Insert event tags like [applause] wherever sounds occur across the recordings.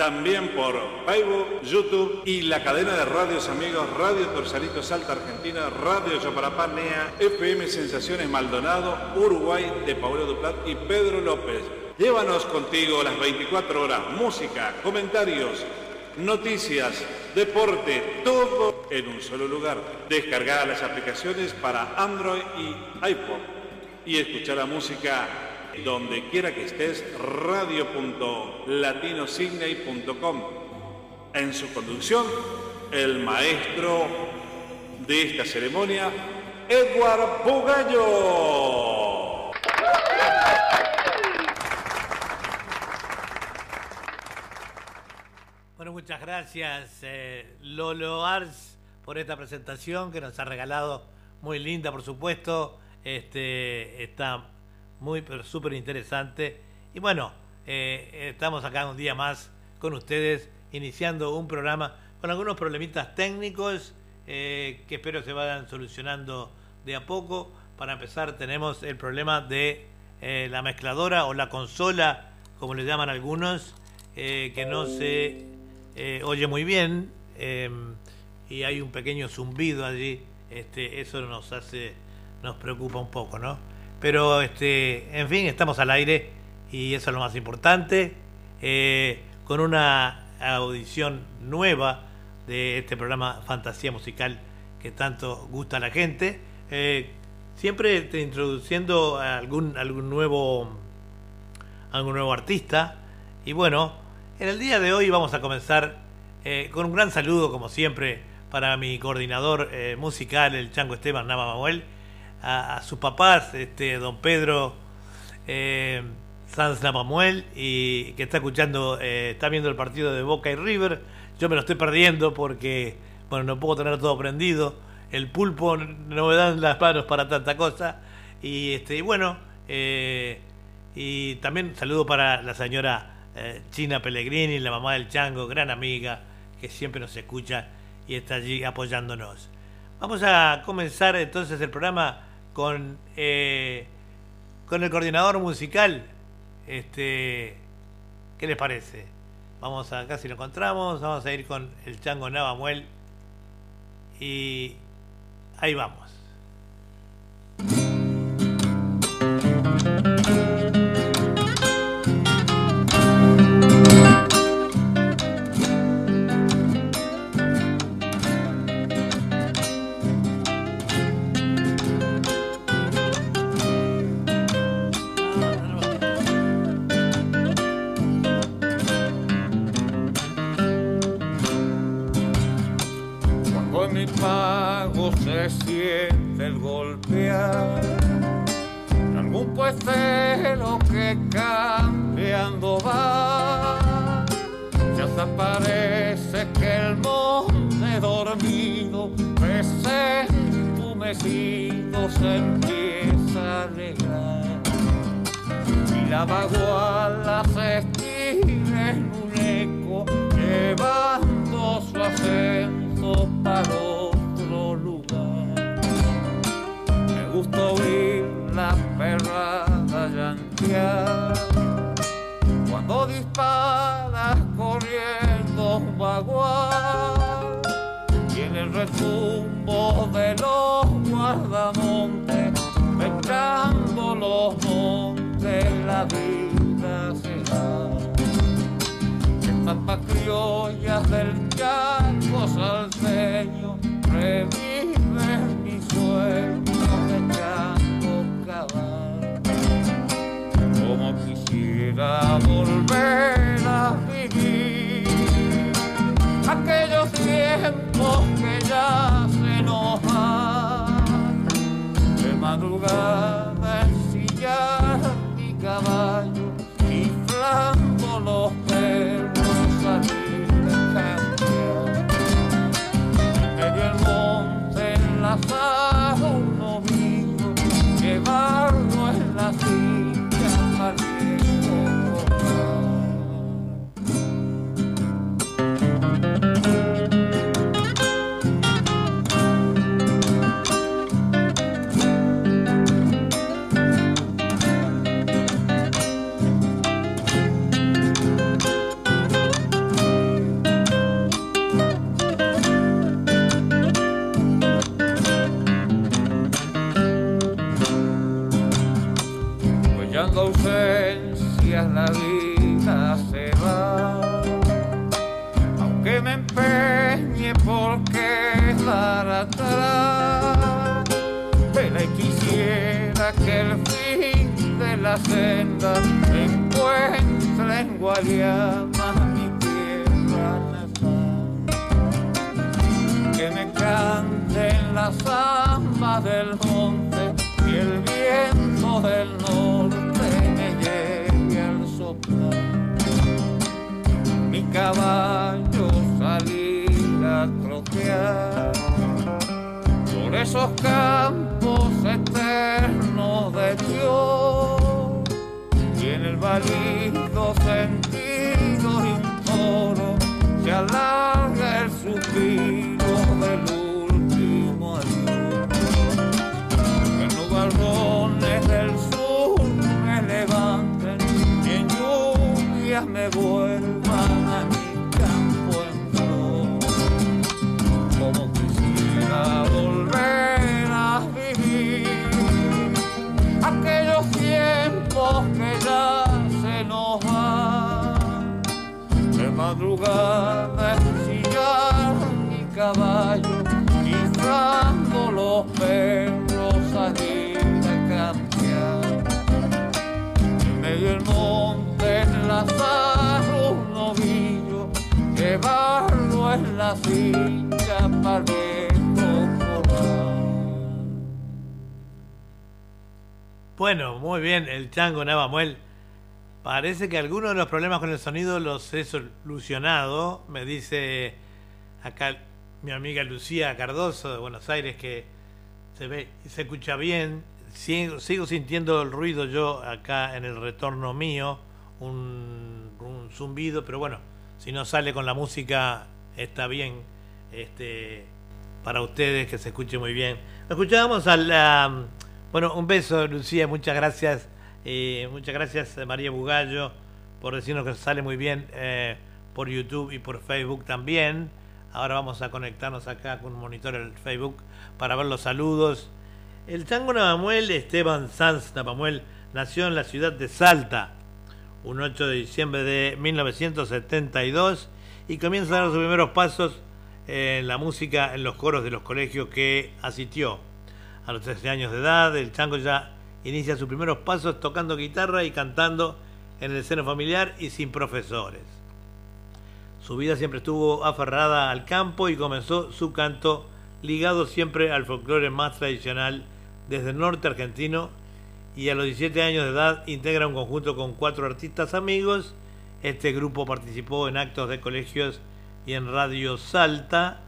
también por Facebook, YouTube y la cadena de radios amigos Radio Torsalito Salta Argentina, Radio Yoparapá Nea, FM Sensaciones Maldonado, Uruguay de Paolo Duplat y Pedro López. Llévanos contigo las 24 horas, música, comentarios, noticias, deporte, todo en un solo lugar. Descarga las aplicaciones para Android y iPhone y escuchar la música donde quiera que estés, radio.latinosignae.com. En su conducción, el maestro de esta ceremonia, Edward Bugallo. Bueno, muchas gracias eh, Lolo Ars por esta presentación que nos ha regalado, muy linda por supuesto. Este, está muy, pero súper interesante. Y bueno, eh, estamos acá un día más con ustedes, iniciando un programa con algunos problemitas técnicos eh, que espero se vayan solucionando de a poco. Para empezar, tenemos el problema de eh, la mezcladora o la consola, como le llaman algunos, que no se oye muy bien em, y hay un pequeño zumbido allí. Este, eso nos hace nos preocupa un poco, ¿no? Pero, este, en fin, estamos al aire y eso es lo más importante, eh, con una audición nueva de este programa Fantasía Musical que tanto gusta a la gente. Eh, siempre introduciendo algún, algún, nuevo, algún nuevo artista. Y bueno, en el día de hoy vamos a comenzar eh, con un gran saludo, como siempre, para mi coordinador musical, el Chango Esteban Nava Manuel a, sus papás, este, don Pedro eh, Sanz Namamuel, y que está escuchando, eh, está viendo el partido de Boca y River. Yo me lo estoy perdiendo porque, bueno, no puedo tener todo prendido. El pulpo no me dan las manos para tanta cosa. Y, este, y bueno, eh, y también saludo para la señora eh, China Pellegrini, la mamá del Chango, gran amiga, que siempre nos escucha y está allí apoyándonos. Vamos a comenzar entonces el programa con, eh, con el coordinador musical. Este, ¿Qué les parece? Vamos a, casi lo encontramos, vamos a ir con el Chango Navamuel y ahí vamos. Me vuelvan a mi campo en flor. Como quisiera volver a vivir aquellos tiempos que ya se nos van. De madrugada la silla para. Bueno, muy bien, el Chango Navamuel. Parece que algunos de los problemas con el sonido los he solucionado, me dice acá mi amiga Lucía Cardoso de Buenos Aires que se ve y se escucha bien. Sigo, sintiendo el ruido yo acá en el retorno mío, un zumbido, pero bueno, si no sale con la música está bien. Este, para ustedes que se escuche muy bien. Escuchábamos a la bueno, un beso, Lucía, muchas gracias. Eh, muchas gracias, María Bugallo, por decirnos que sale muy bien eh, por YouTube y por Facebook también. Ahora vamos a conectarnos acá con un monitor en el Facebook para ver los saludos. El chango Navamuel, Esteban Sanz Navamuel, nació en la ciudad de Salta, un 8 de diciembre de 1972, y comienza a dar sus primeros pasos en la música en los coros de los colegios que asistió. A los 13 años de edad, el chango ya inicia sus primeros pasos tocando guitarra y cantando en el seno familiar y sin profesores. Su vida siempre estuvo aferrada al campo y comenzó su canto ligado siempre al folclore más tradicional desde el norte argentino y a los 17 años de edad integra un conjunto con cuatro artistas amigos. Este grupo participó en actos de colegios y en Radio Salta,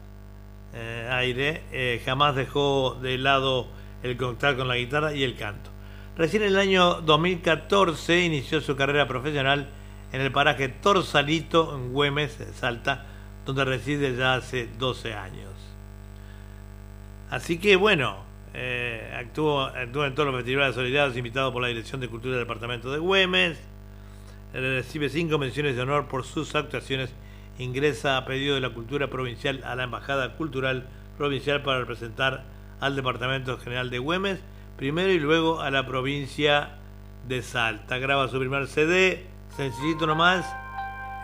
eh, aire, eh, jamás dejó de lado el contacto con la guitarra y el canto. Recién en el año 2014 inició su carrera profesional en el paraje Torsalito, en Güemes, Salta, donde reside ya hace 12 años. Así que bueno, eh, actuó, en todos los festivales solidarios invitado por la Dirección de Cultura del Departamento de Güemes. Recibe cinco menciones de honor por sus actuaciones. Ingresa a pedido de la Cultura Provincial a la Embajada Cultural Provincial para representar al Departamento General de Güemes, primero y luego a la provincia de Salta. Graba su primer CD, sencillito nomás.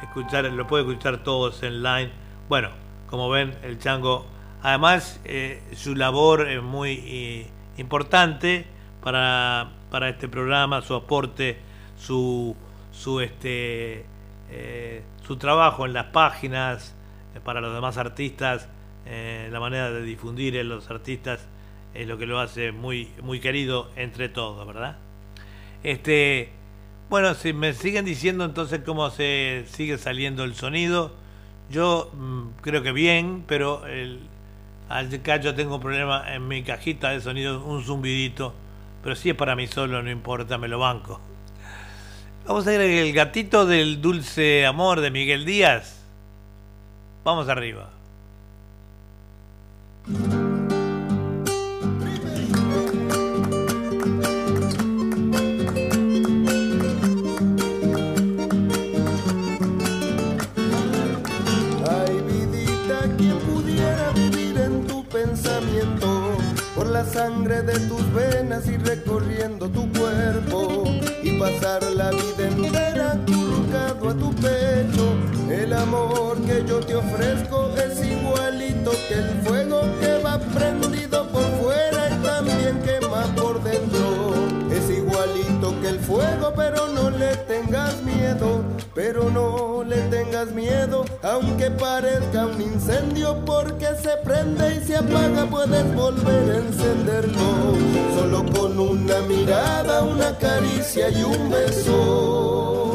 Escuchar, lo puede escuchar todos en line. Bueno, como ven, el chango Además, eh, su labor es muy eh, importante para, para, este programa, su aporte, su, su, este, eh, su trabajo en las páginas para los demás artistas, la manera de difundir en los artistas es lo que lo hace muy, muy querido entre todos, ¿verdad? Este, bueno, si me siguen diciendo entonces cómo se sigue saliendo el sonido, yo mmm, creo que bien, pero el, Acá yo tengo un problema en mi cajita de sonido, un zumbidito. Pero si es para mí solo, no importa, me lo banco. Vamos a ir el gatito del dulce amor de Miguel Díaz. Vamos arriba. la sangre de tus venas y recorriendo tu pasar la vida entera colocado a tu pecho. El amor que yo te ofrezco es igualito que el fuego que va prendido por fuera y también quema por dentro. Es igualito que el fuego, pero no le tengas miedo aunque parezca un incendio, porque se prende y se apaga, puedes volver a encenderlo. Solo con una mirada, una caricia y un beso.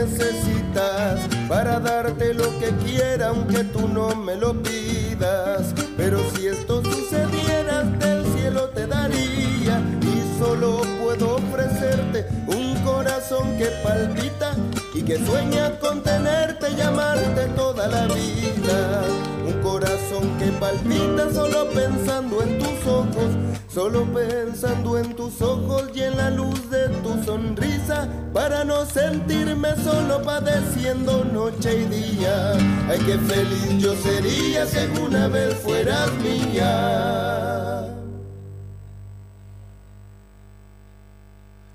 Necesitas para darte lo que quiera, aunque tú no me lo pidas. Pero si esto sucediera, del cielo te daría y solo puedo ofrecerte un corazón que palpita y que sueña con tenerte y amarte toda la vida. Un corazón que palpita solo pensando en tus ojos, solo pensando en tus ojos y en la luz de tu sonrisa, para no sentirme solo padeciendo noche y día. Ay, qué feliz yo sería si alguna vez fueras mía.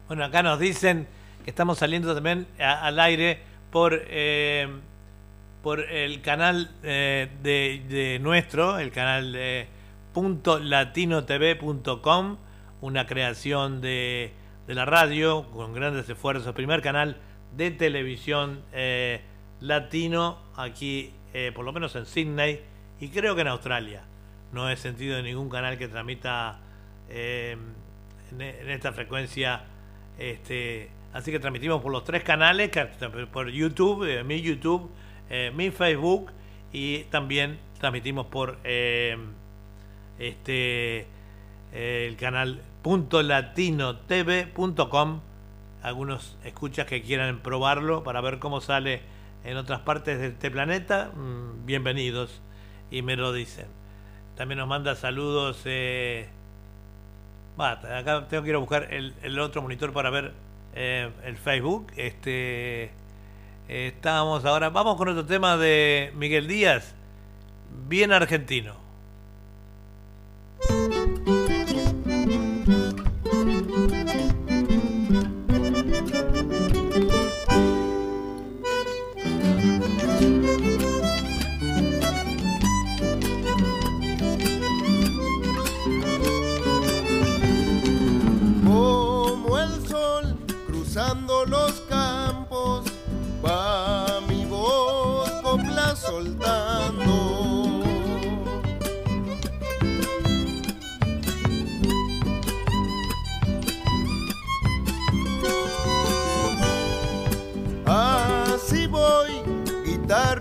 Bueno, acá nos dicen que estamos saliendo también al aire por, eh, por el canal eh, de, nuestro, el canal de .latinotv.com, una creación de, de la radio con grandes esfuerzos, primer canal de televisión eh, latino aquí, eh, por lo menos en Sydney y creo que en Australia. No he sentido ningún canal que transmita eh, en, en esta frecuencia este, así que transmitimos por los tres canales, por YouTube, eh, mi YouTube, eh, mi Facebook y también transmitimos por eh, este el canal .latinotv.com algunos escuchas que quieran probarlo para ver cómo sale en otras partes de este planeta, mm, bienvenidos y me lo dicen. También nos manda saludos Va, acá tengo que ir a buscar el, el otro monitor para ver eh, el Facebook. Este eh, estábamos ahora. Vamos con otro tema de Miguel Díaz, bien argentino.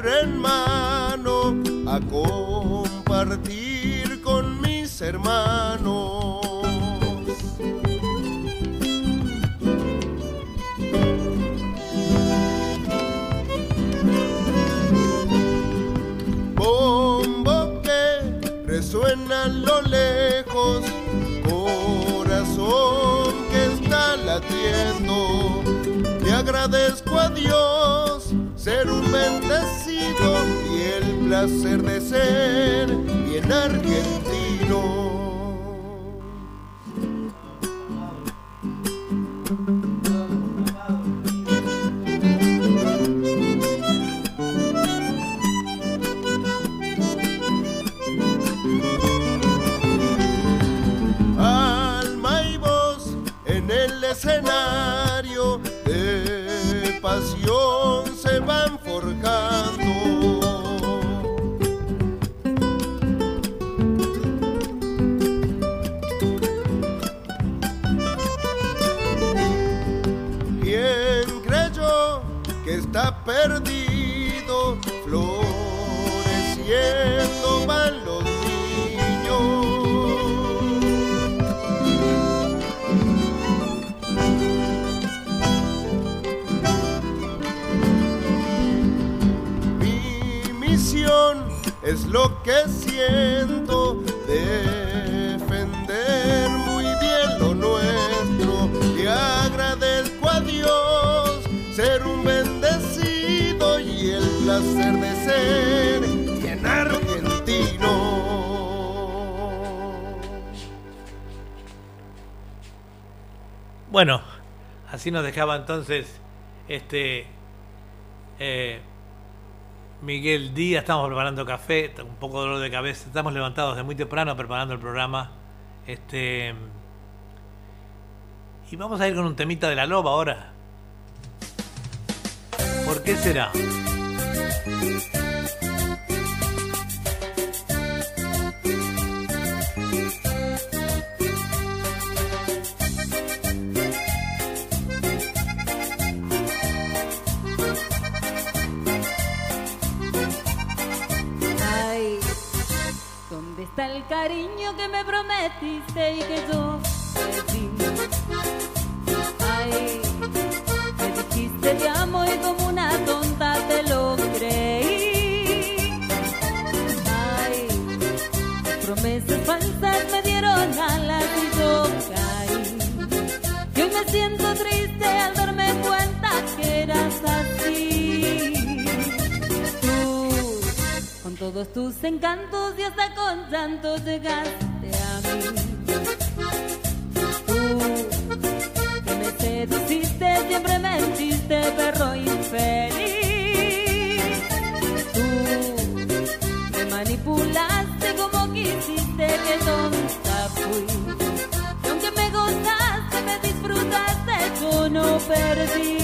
En mano, a compartir con mis hermanos. bombo que resuena lo lejos, corazón que está latiendo. Le agradezco a Dios ser un el placer de ser bien argentino. Que siento, defender muy bien lo nuestro. Y agradezco a Dios ser un bendecido y el placer de ser bien argentino. Bueno, así nos dejaba entonces este Miguel Díaz, estamos preparando café, un poco de dolor de cabeza, estamos levantados de muy temprano preparando el programa. Este y vamos a ir con un temita de la loba ahora. ¿Por qué será? Está el cariño que me prometiste y que yo perdí. Ay, me dijiste te amo y como una tonta te lo creí. Ay, promesas falsas me dieron alas y yo caí. Y hoy me siento triste al darme todos tus encantos y hasta con llanto llegaste a mí. Tú que me seduciste, siempre mentiste, perro infeliz. Tú me manipulaste como quisiste, que tonta fui. Y aunque me gozaste, me disfrutaste, yo no perdí.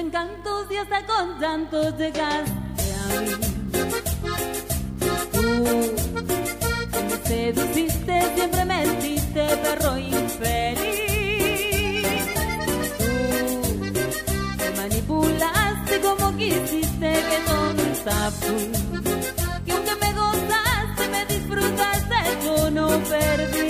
encantos y hasta con llantos llegaste a mí. Tú que me seduciste, siempre mentiste, perro infeliz. Tú me manipulaste como quisiste, que tonta fui. Y aunque me gozaste, me disfrutaste, yo no perdí.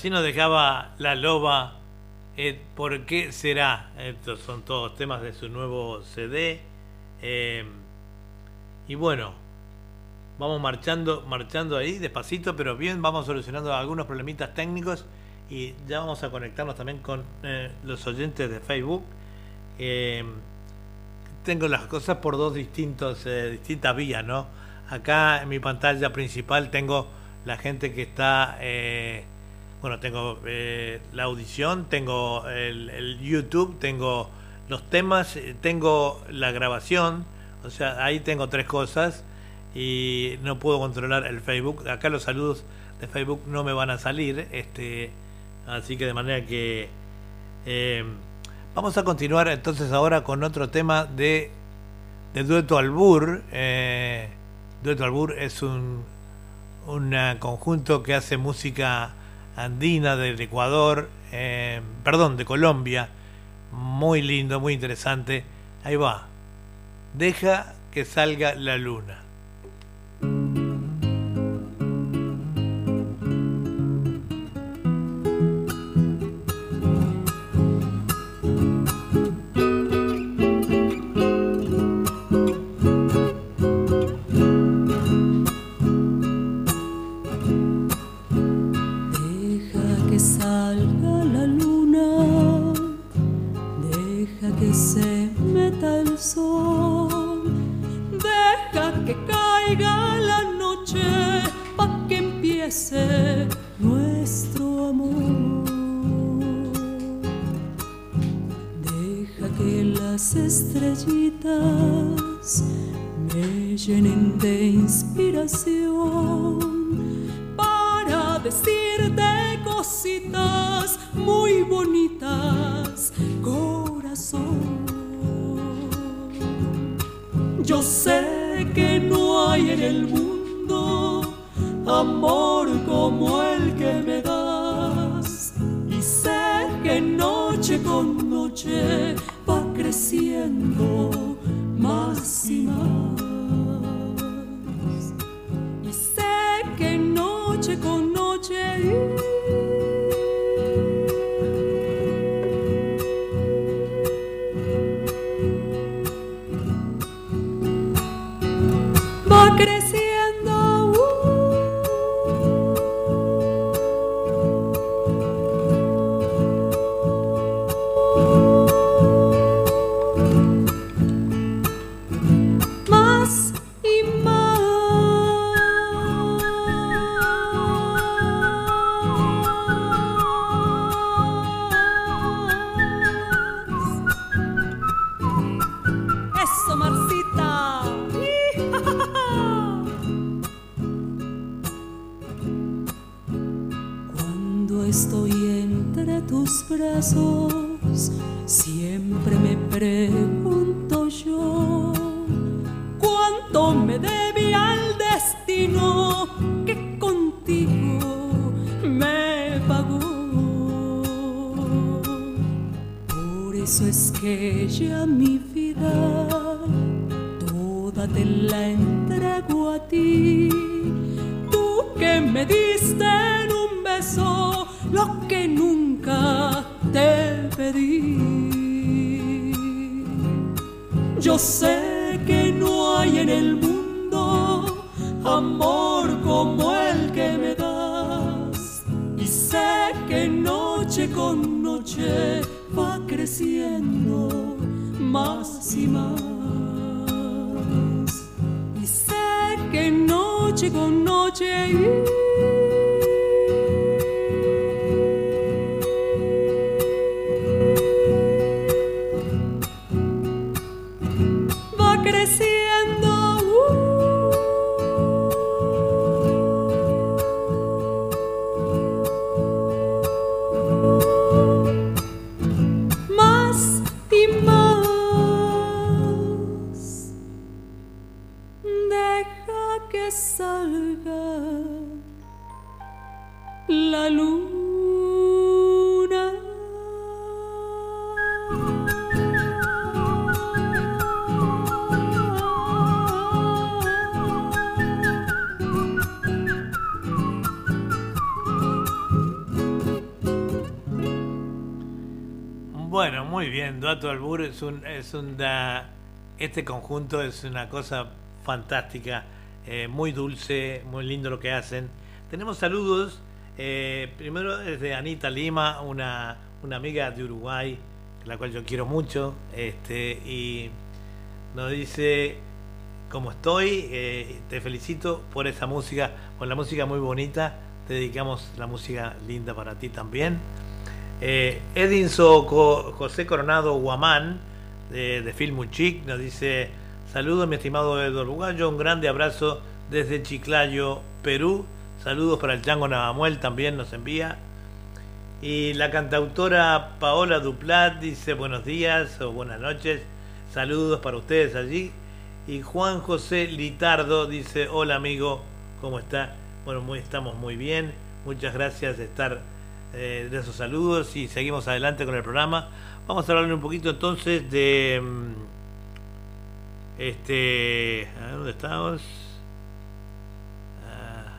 Así nos dejaba la loba. Eh, ¿Por qué será? Estos son todos temas de su nuevo CD. Eh, y bueno, vamos marchando, marchando ahí despacito, pero bien, vamos solucionando algunos problemitas técnicos y ya vamos a conectarnos también con eh, los oyentes de Facebook. Eh, tengo las cosas por dos distintos, eh, distintas vías, ¿no? Acá en mi pantalla principal tengo la gente que está, bueno, tengo la audición, tengo el, YouTube, tengo los temas, tengo la grabación, o sea, ahí tengo tres cosas y no puedo controlar el Facebook. Acá los saludos de Facebook no me van a salir, este Así que de manera que eh, vamos a continuar entonces ahora con otro tema de, de Dueto Albur. Eh, Dueto Albur es un, un conjunto que hace música andina del Ecuador, eh, perdón, de Colombia. Muy lindo, muy interesante. Ahí va. Deja que salga la luna. Bien. Duato Albur es un, es un da- este conjunto es una cosa fantástica, eh, muy dulce, muy lindo lo que hacen. Tenemos saludos. eh, primero desde Anita Lima, una, una amiga de Uruguay, la cual yo quiero mucho, este, y nos dice cómo estoy, eh, te felicito por esa música, por la música muy bonita, te dedicamos la música linda para ti también. Eh, Edinson José Coronado Guamán, de, de Film Chic, nos dice: Saludos, mi estimado Eduardo Uruguayo, un grande abrazo desde Chiclayo, Perú. Saludos para el Chango Navamuel, también nos envía. Y la cantautora Paola Duplat dice: Buenos días o buenas noches, saludos para ustedes allí. Y Juan José Litardo dice: Hola, amigo, ¿cómo está? Bueno, muy, estamos muy bien, muchas gracias de estar eh, de esos saludos y seguimos adelante con el programa. Vamos a hablar un poquito entonces de mm, este, a ver, ¿dónde estamos? Ah.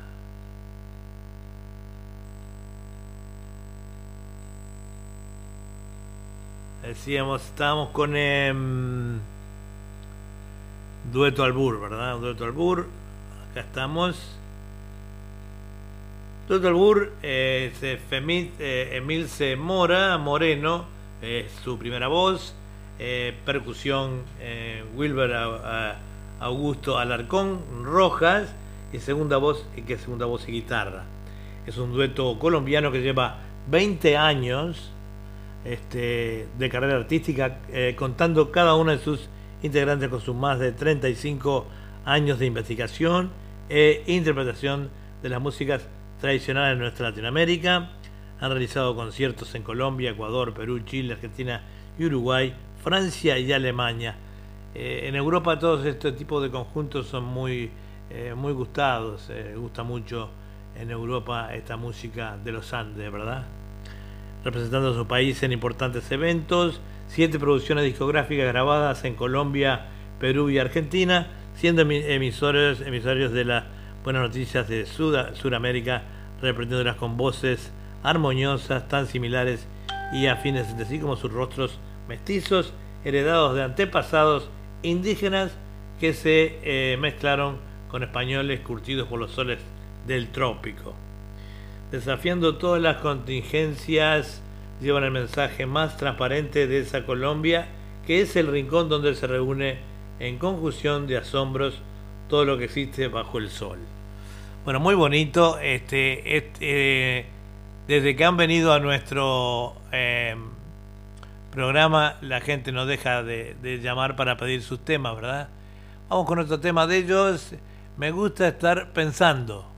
Decíamos, estábamos con em, Dueto Albur, ¿verdad? Dueto Albur, acá estamos. Dueto Albur, eh, eh, eh, Emilce Mora Moreno, es su primera voz. eh, percusión Wilber Augusto Alarcón Rojas y segunda voz, que segunda voz y guitarra. Es un dueto colombiano que lleva 20 años este, de carrera artística, contando cada uno de sus integrantes con sus más de 35 años de investigación e interpretación de las músicas tradicionales de nuestra Latinoamérica. Han realizado conciertos en Colombia, Ecuador, Perú, Chile, Argentina y Uruguay, Francia y Alemania. Eh, en Europa todos este tipo de conjuntos son muy, eh, muy gustados. Eh, gusta mucho en Europa esta música de los Andes, ¿verdad? Representando a su país en importantes eventos, siete producciones discográficas grabadas en Colombia, Perú y Argentina, siendo emisores, emisarios de las buenas noticias de Sudamérica, reprendiéndolas con voces armoniosas, tan similares y afines entre sí como sus rostros mestizos, heredados de antepasados indígenas que se eh, mezclaron con españoles curtidos por los soles del trópico. Desafiando todas las contingencias, llevan el mensaje más transparente de esa Colombia, que es el rincón donde se reúne en conjunción de asombros todo lo que existe bajo el sol. Bueno, muy bonito. Este, este desde que han venido a nuestro eh, programa, la gente nos deja de, de, llamar para pedir sus temas, ¿verdad? Vamos con otro tema de ellos. Me gusta estar pensando.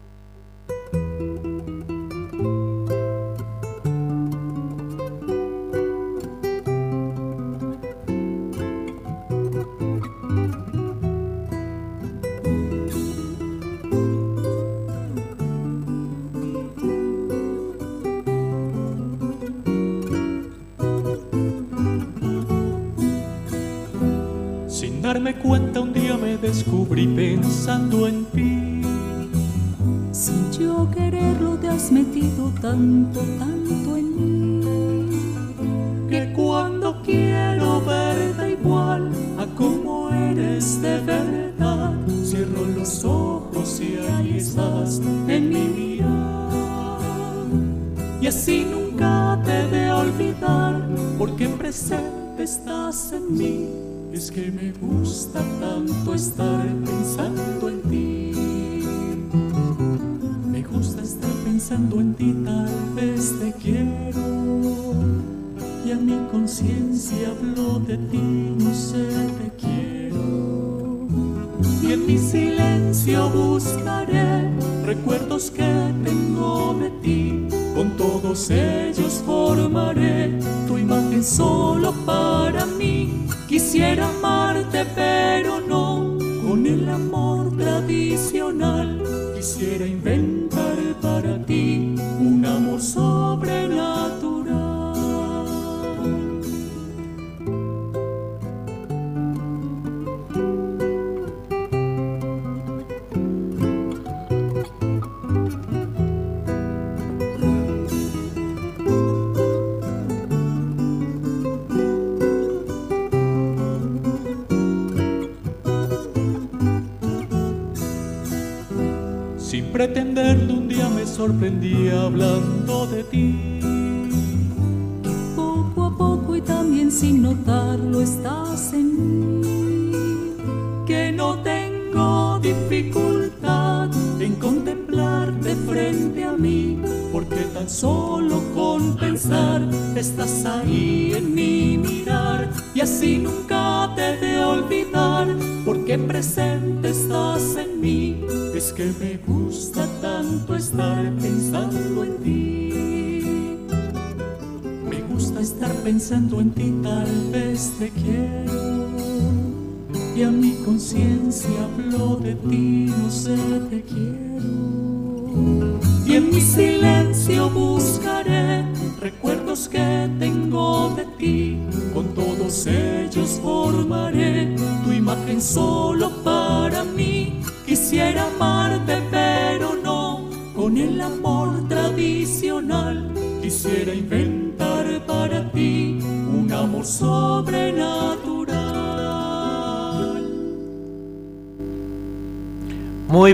Cuenta un día me descubrí pensando en ti. Sin yo quererlo te has metido tanto, tanto que me gusta tanto estar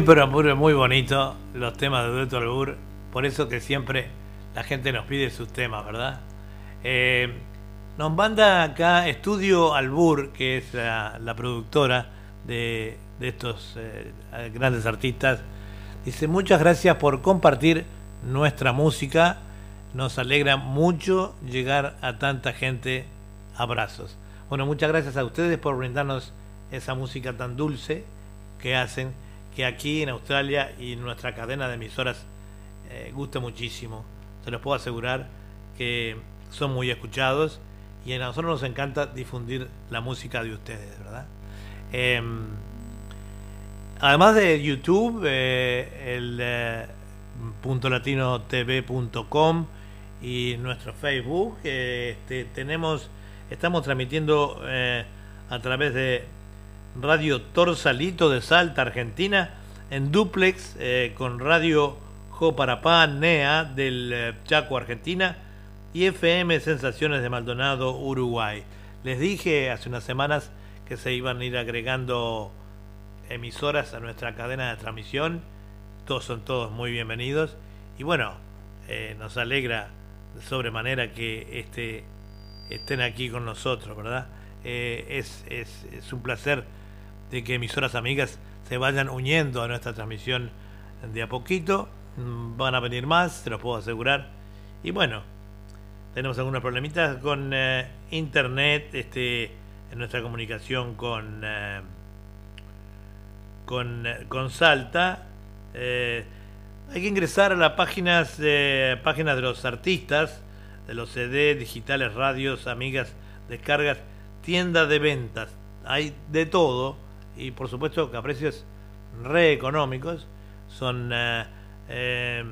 pero muy, muy bonito los temas de Dueto Albur. Por eso que siempre la gente nos pide sus temas, ¿verdad? Eh, Nos manda acá Estudio Albur, que es la, la productora de, de estos eh, grandes artistas. Dice, muchas gracias por compartir nuestra música. Nos alegra mucho llegar a tanta gente. Abrazos. Bueno, muchas gracias a ustedes por brindarnos esa música tan dulce que hacen que aquí en Australia y en nuestra cadena de emisoras eh, gusta muchísimo. Se los puedo asegurar que son muy escuchados y a nosotros nos encanta difundir la música de ustedes, ¿verdad? Em, además de YouTube, eh, el eh, punto latino y nuestro Facebook, este, tenemos, estamos transmitiendo a través de Radio Torsalito de Salta, Argentina, en duplex eh, con Radio Joparapá, NEA del eh, Chaco, Argentina, y FM Sensaciones de Maldonado, Uruguay. Les dije hace unas semanas que se iban a ir agregando emisoras a nuestra cadena de transmisión. Todos son todos muy bienvenidos. Y bueno, eh, nos alegra de sobremanera que este, estén aquí con nosotros, ¿verdad? es, es, es un placer de que emisoras amigas se vayan uniendo a nuestra transmisión de a poquito. Mm, van a venir más, se los puedo asegurar. Y bueno, tenemos algunos problemitas con eh, internet, este, en nuestra comunicación con, eh, con, eh, con, Salta. hay que ingresar a las páginas, páginas de los artistas, de los CD, digitales, radios, amigas, descargas, tienda de ventas. Hay de todo y por supuesto que a precios re económicos. Son, eh, eh,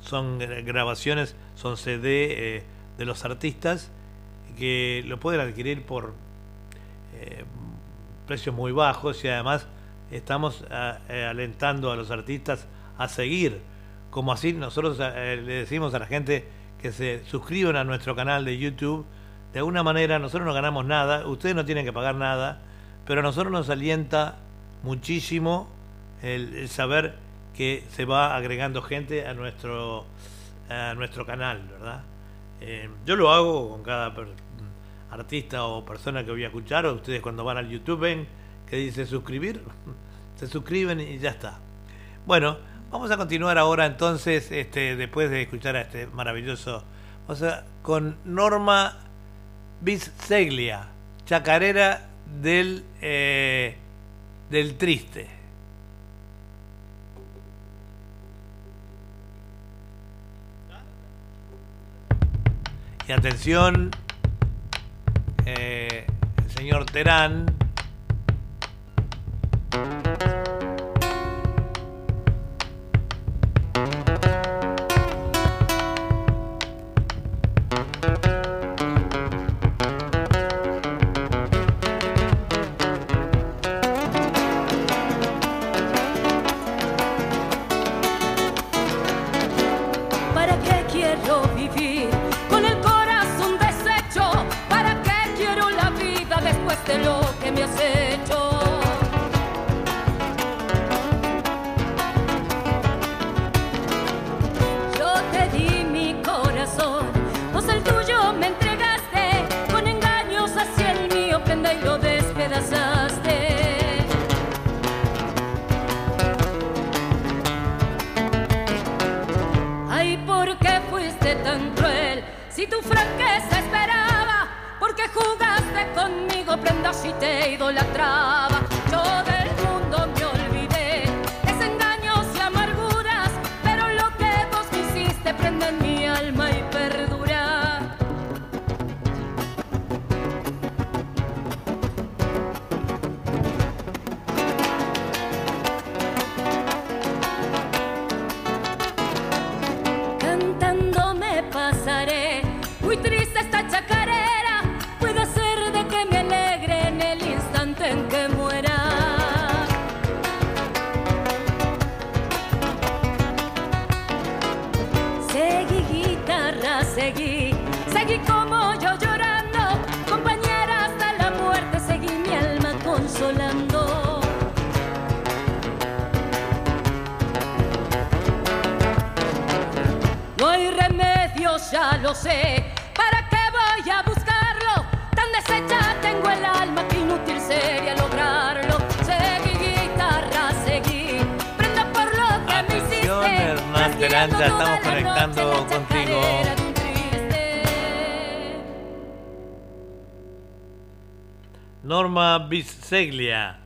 son grabaciones, son CD eh, de los artistas que lo pueden adquirir por precios muy bajos y además estamos alentando a los artistas a seguir. Como así nosotros le decimos a la gente que se suscriban a nuestro canal de YouTube. De alguna manera nosotros no ganamos nada, ustedes no tienen que pagar nada pero a nosotros nos alienta muchísimo el, saber que se va agregando gente a nuestro, a nuestro canal, ¿verdad? Eh, yo lo hago con cada artista o persona que voy a escuchar, o ustedes cuando van al YouTube ven que dice suscribir, [laughs] se suscriben y ya está. Bueno, vamos a continuar ahora entonces, este, después de escuchar a este maravilloso, o sea, con Norma Biseglia, chacarera del, eh, del triste. Y atención, eh, el señor Terán ya lo sé. ¿Para qué voy a buscarlo? Tan deshecha tengo el alma que inútil sería lograrlo. Seguí guitarra, seguí. Prenda por lo que Atención, me hiciste. Hernán Teranza, estamos conectando contigo. Norma Biseglia,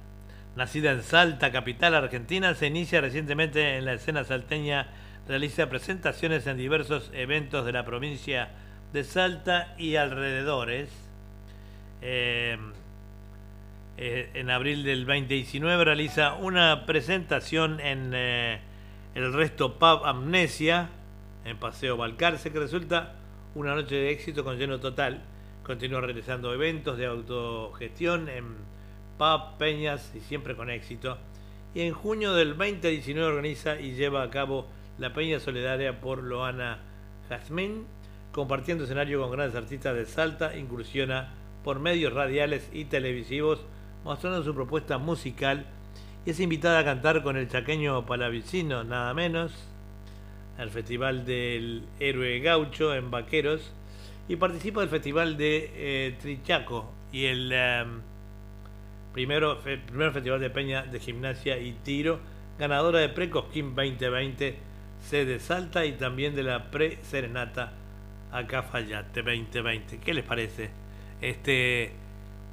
nacida en Salta, capital argentina, se inicia recientemente en la escena salteña realiza presentaciones en diversos eventos de la provincia de Salta y alrededores. Eh, eh, en abril del 2019 realiza una presentación en eh, el resto Pub Amnesia, en Paseo Balcarce, que resulta una noche de éxito con lleno total. Continúa realizando eventos de autogestión en pub, peñas y siempre con éxito. Y en junio del 2019 organiza y lleva a cabo la Peña Solidaria por Loana Jazmín, compartiendo escenario con grandes artistas de Salta, incursiona por medios radiales y televisivos mostrando su propuesta musical y es invitada a cantar con el chaqueño palavicino, nada menos, al Festival del Héroe Gaucho en Vaqueros y participa del Festival de eh, Trichaco y el em, primero, primer Festival de Peña de Gimnasia y Tiro, ganadora de Precosquín 2020, sede Salta y también de la Pre-Serenata a Cafayate 2020. ¿Qué les parece? Este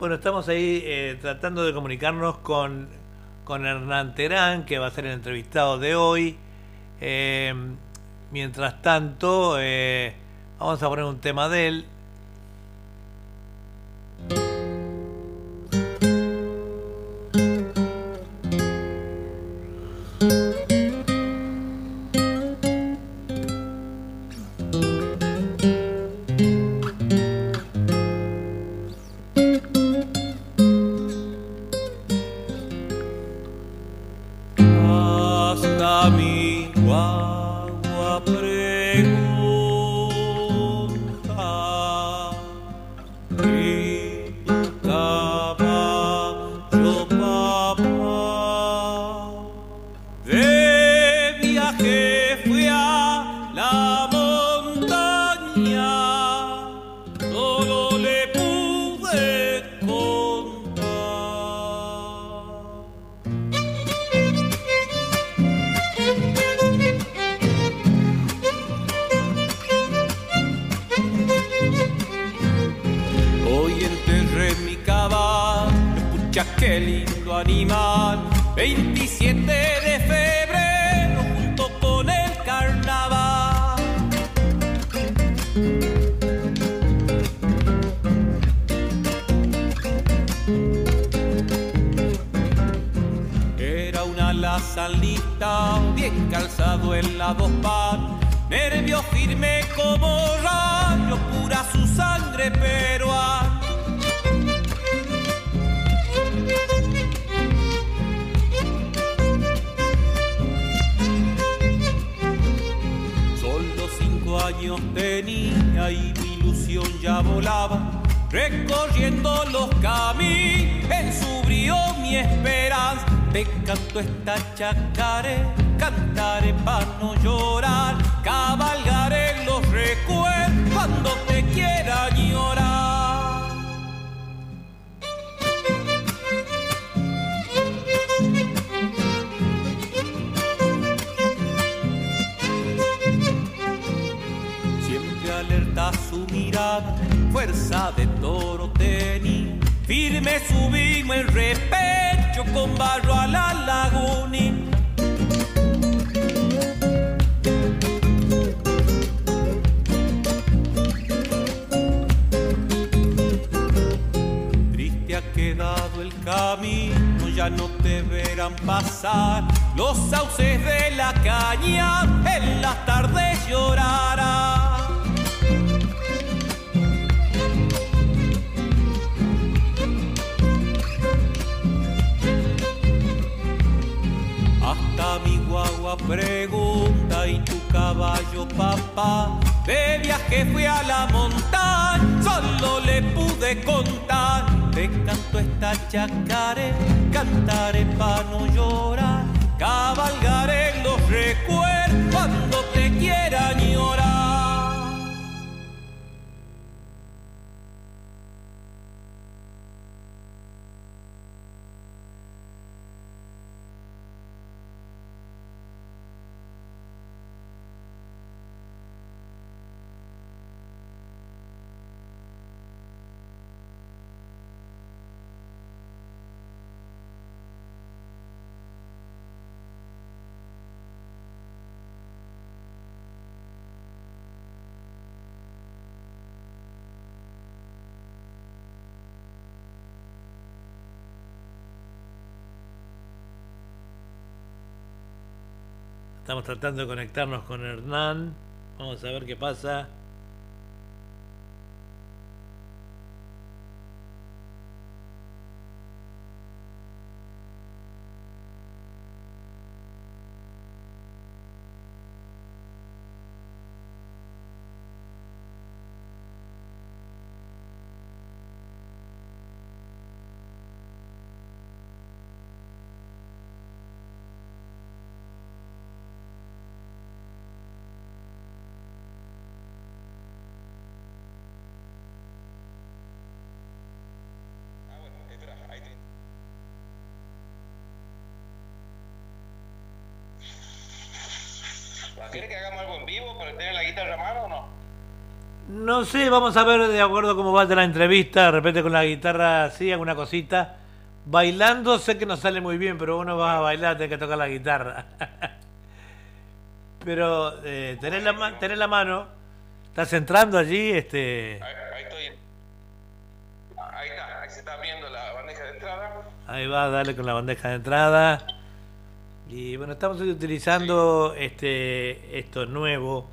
bueno, estamos ahí eh, tratando de comunicarnos con, con Hernán Terán, que va a ser el entrevistado de hoy. Eh, mientras tanto, eh, vamos a poner un tema de él. Qué lindo animal. 27 de febrero junto con el carnaval. Era una lazalita, bien calzado en la dos pan, nervio firme como ya volaba, recorriendo los caminos, en su brío mi esperanza. Te canto esta chacaré, cantaré para no llorar, cabalgaré los recuerdos cuando te quiera guiar. firme subimos el repecho con barro a la laguna. Triste ha quedado el camino, ya no te verán pasar. Los sauces de la caña en las tardes llorarán. pregunta y tu caballo papá de viaje fui a la montaña solo le pude contar. Te canto esta chacaré cantaré para no llorar. Cabalgaré los recuerdos Estamos tratando de conectarnos con Hernán. Vamos a ver qué pasa. ¿Quiere que hagamos algo en vivo para tener la guitarra a mano o no? No sé, vamos a ver de acuerdo cómo va de la entrevista. De repente con la guitarra, sí, alguna cosita. Bailando sé que no sale muy bien, pero uno va a bailar, tiene que tocar la guitarra. [laughs] pero eh, tenés, la, tenés la mano. ¿Estás entrando allí? Este, Ahí, ahí estoy. Ahí está, ahí se está viendo la bandeja de entrada. ahí va, dale con la bandeja de entrada. Y bueno, estamos utilizando este esto nuevo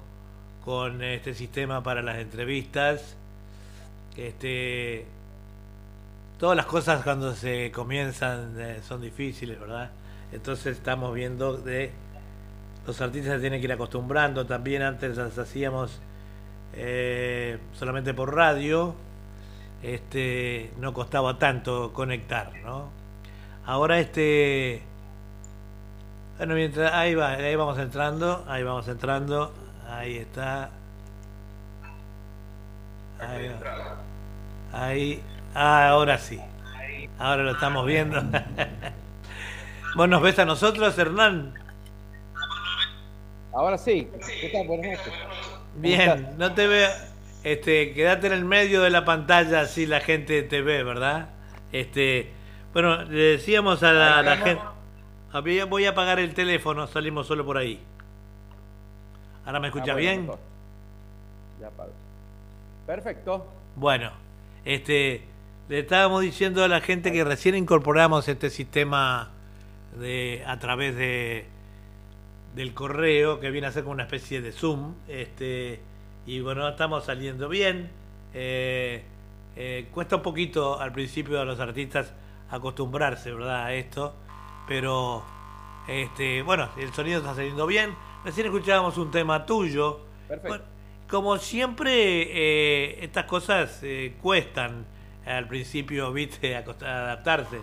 con este sistema para las entrevistas. Este todas las cosas cuando se comienzan eh, son difíciles, ¿verdad? Entonces estamos viendo de los artistas se tienen que ir acostumbrando. También antes las hacíamos eh, solamente por radio. Este no costaba tanto conectar, ¿no? Ahora este bueno, mientras ahí va, ahí vamos entrando, ahí vamos entrando, ahí está. Ahí, va. ahí, ah, ahora sí. Ahora lo estamos viendo. [laughs] ¿Vos nos ves a nosotros, Hernán? Ahora sí. ¿Qué tal? Buenas noches. Bien, no te veo. Este, quédate en el medio de la pantalla así la gente te ve, ¿verdad? Este, bueno, le decíamos a la, a la gente, voy a apagar el teléfono, salimos solo por ahí. Ahora me escucha Ah, bueno, bien. mejor. Ya apago. Perfecto. Bueno, este, le estábamos diciendo a la gente que recién incorporamos este sistema de a través de del correo que viene a ser como una especie de Zoom, este, y bueno, estamos saliendo bien. Eh, eh, cuesta un poquito al principio a los artistas acostumbrarse, ¿verdad? A esto, pero este, bueno, el sonido está saliendo bien. Recién escuchábamos un tema tuyo. Perfecto. Bueno, como siempre, eh, estas cosas eh, cuestan al principio, viste, [laughs] adaptarse.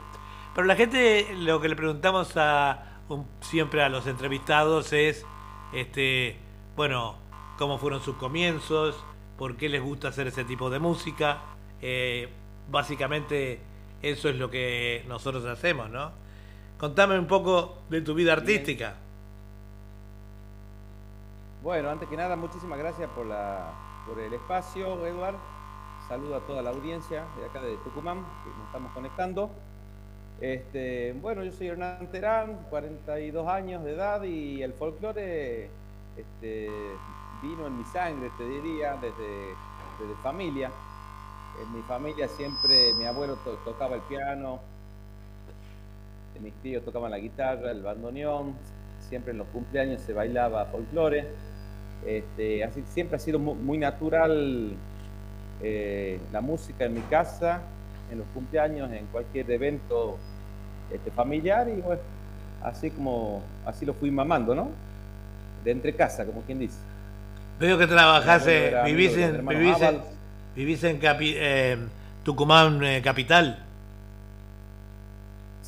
Pero la gente, lo que le preguntamos a un- siempre a los entrevistados es, este, bueno, cómo fueron sus comienzos, por qué les gusta hacer ese tipo de música. Eh, básicamente, eso es lo que nosotros hacemos, ¿no? Contame un poco de tu vida artística. Bueno, antes que nada, muchísimas gracias por, la, por el espacio, Eduard. Saludo a toda la audiencia de acá de Tucumán, que nos estamos conectando. Este, bueno, yo soy Hernán Terán, 42 años de edad y el folclore este, vino en mi sangre, te diría, desde, desde familia. En mi familia siempre mi abuelo to- tocaba el piano, mis tíos tocaban la guitarra, el bandoneón, siempre en los cumpleaños se bailaba folclore. Este, así siempre ha sido mu- muy, natural eh, la música en mi casa, en los cumpleaños, en cualquier evento este, familiar y bueno, así como así lo fui mamando, ¿no? De entre casa, como quien dice. Veo que abuelo eh, vivís en, hermanos vivís en, Ábalos. vivís en capi- eh, Tucumán eh, capital.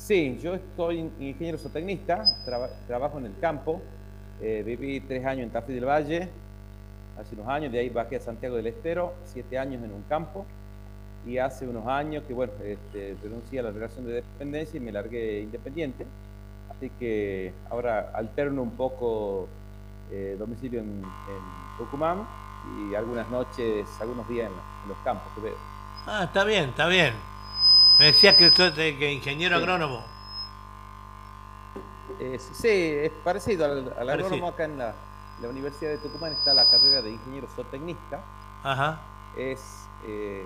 Sí, yo estoy ingeniero zootecnista, traba- trabajo en el campo, eh, viví tres años en Tafí del Valle, hace unos años, de ahí bajé a Santiago del Estero, siete años en un campo, y hace unos años que, bueno, este, renuncié a la relación de dependencia y me largué independiente, así que ahora alterno un poco eh, domicilio en, en Tucumán y algunas noches, algunos días en, en los campos que veo. Ah, está bien, está bien. Me decías que sos eh, que ingeniero Sí. agrónomo. Eh, sí, es parecido al, agrónomo acá en la, la Universidad de Tucumán está la carrera de ingeniero zootecnista. Ajá. Es, eh,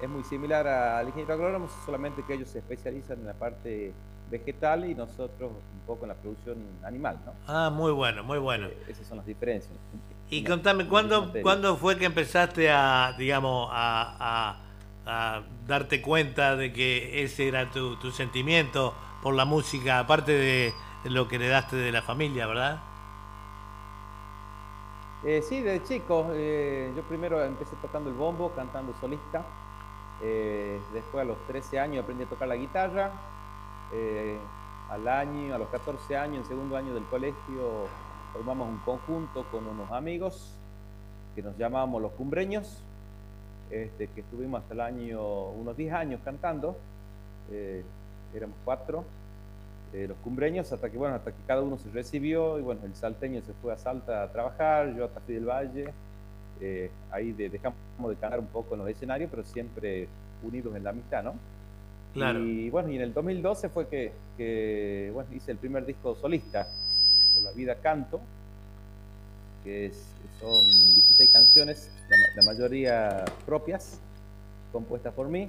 es muy similar al ingeniero agrónomo, solamente que ellos se especializan en la parte vegetal y nosotros un poco en la producción animal, ¿no? Ah, muy bueno, muy bueno. Eh, esas son las diferencias. Y contame, ¿cuándo. ¿cuándo fue que empezaste a, digamos, a, a- a darte cuenta de que ese era tu, tu sentimiento por la música, aparte de, lo que heredaste de la familia, ¿verdad? Eh, sí, de chico. eh, yo primero empecé tocando el bombo, cantando solista. Eh, después a los 13 años aprendí a tocar la guitarra. Al año, a los 14 años, en segundo año del colegio, formamos un conjunto con unos amigos que nos llamábamos los cumbreños, este, que estuvimos hasta el año, unos 10 años cantando. Eh, éramos cuatro, eh, los cumbreños, hasta que, bueno, hasta que cada uno se recibió y bueno, el salteño se fue a Salta a trabajar, yo a Tafí del Valle. Eh, ahí de- dejamos de cantar un poco en los escenarios, pero siempre unidos en la amistad, ¿no? Claro. Y bueno, y en el 2012 fue que, que, bueno, hice el primer disco solista, Por la vida canto, que, es- son 16 canciones, la, la mayoría propias, compuestas por mí.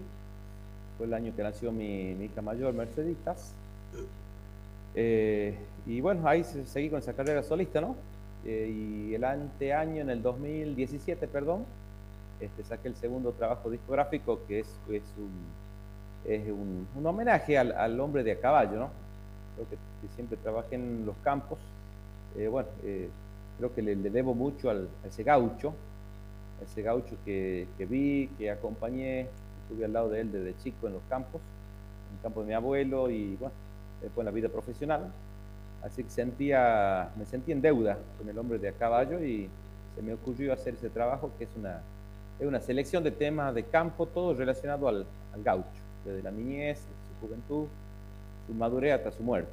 Fue el año que nació mi, hija mayor, Merceditas. Eh, y bueno, ahí se- seguí con esa carrera solista, ¿no? Eh, y el anteaño, en el 2017, perdón, este, saqué el segundo trabajo discográfico que es, es un es un, homenaje al, al hombre de caballo, ¿no? Creo que, siempre trabajé en los campos. Eh, bueno, creo que le, debo mucho al, a ese gaucho, ese gaucho que, que vi, que acompañé, estuve al lado de él desde chico en los campos, en el campo de mi abuelo y bueno, después en la vida profesional. Así que sentía, me sentí en deuda con el hombre de a caballo y se me ocurrió hacer ese trabajo que es una, es una selección de temas de campo, todo relacionado al, al gaucho, desde la niñez, su juventud, su madurez hasta su muerte.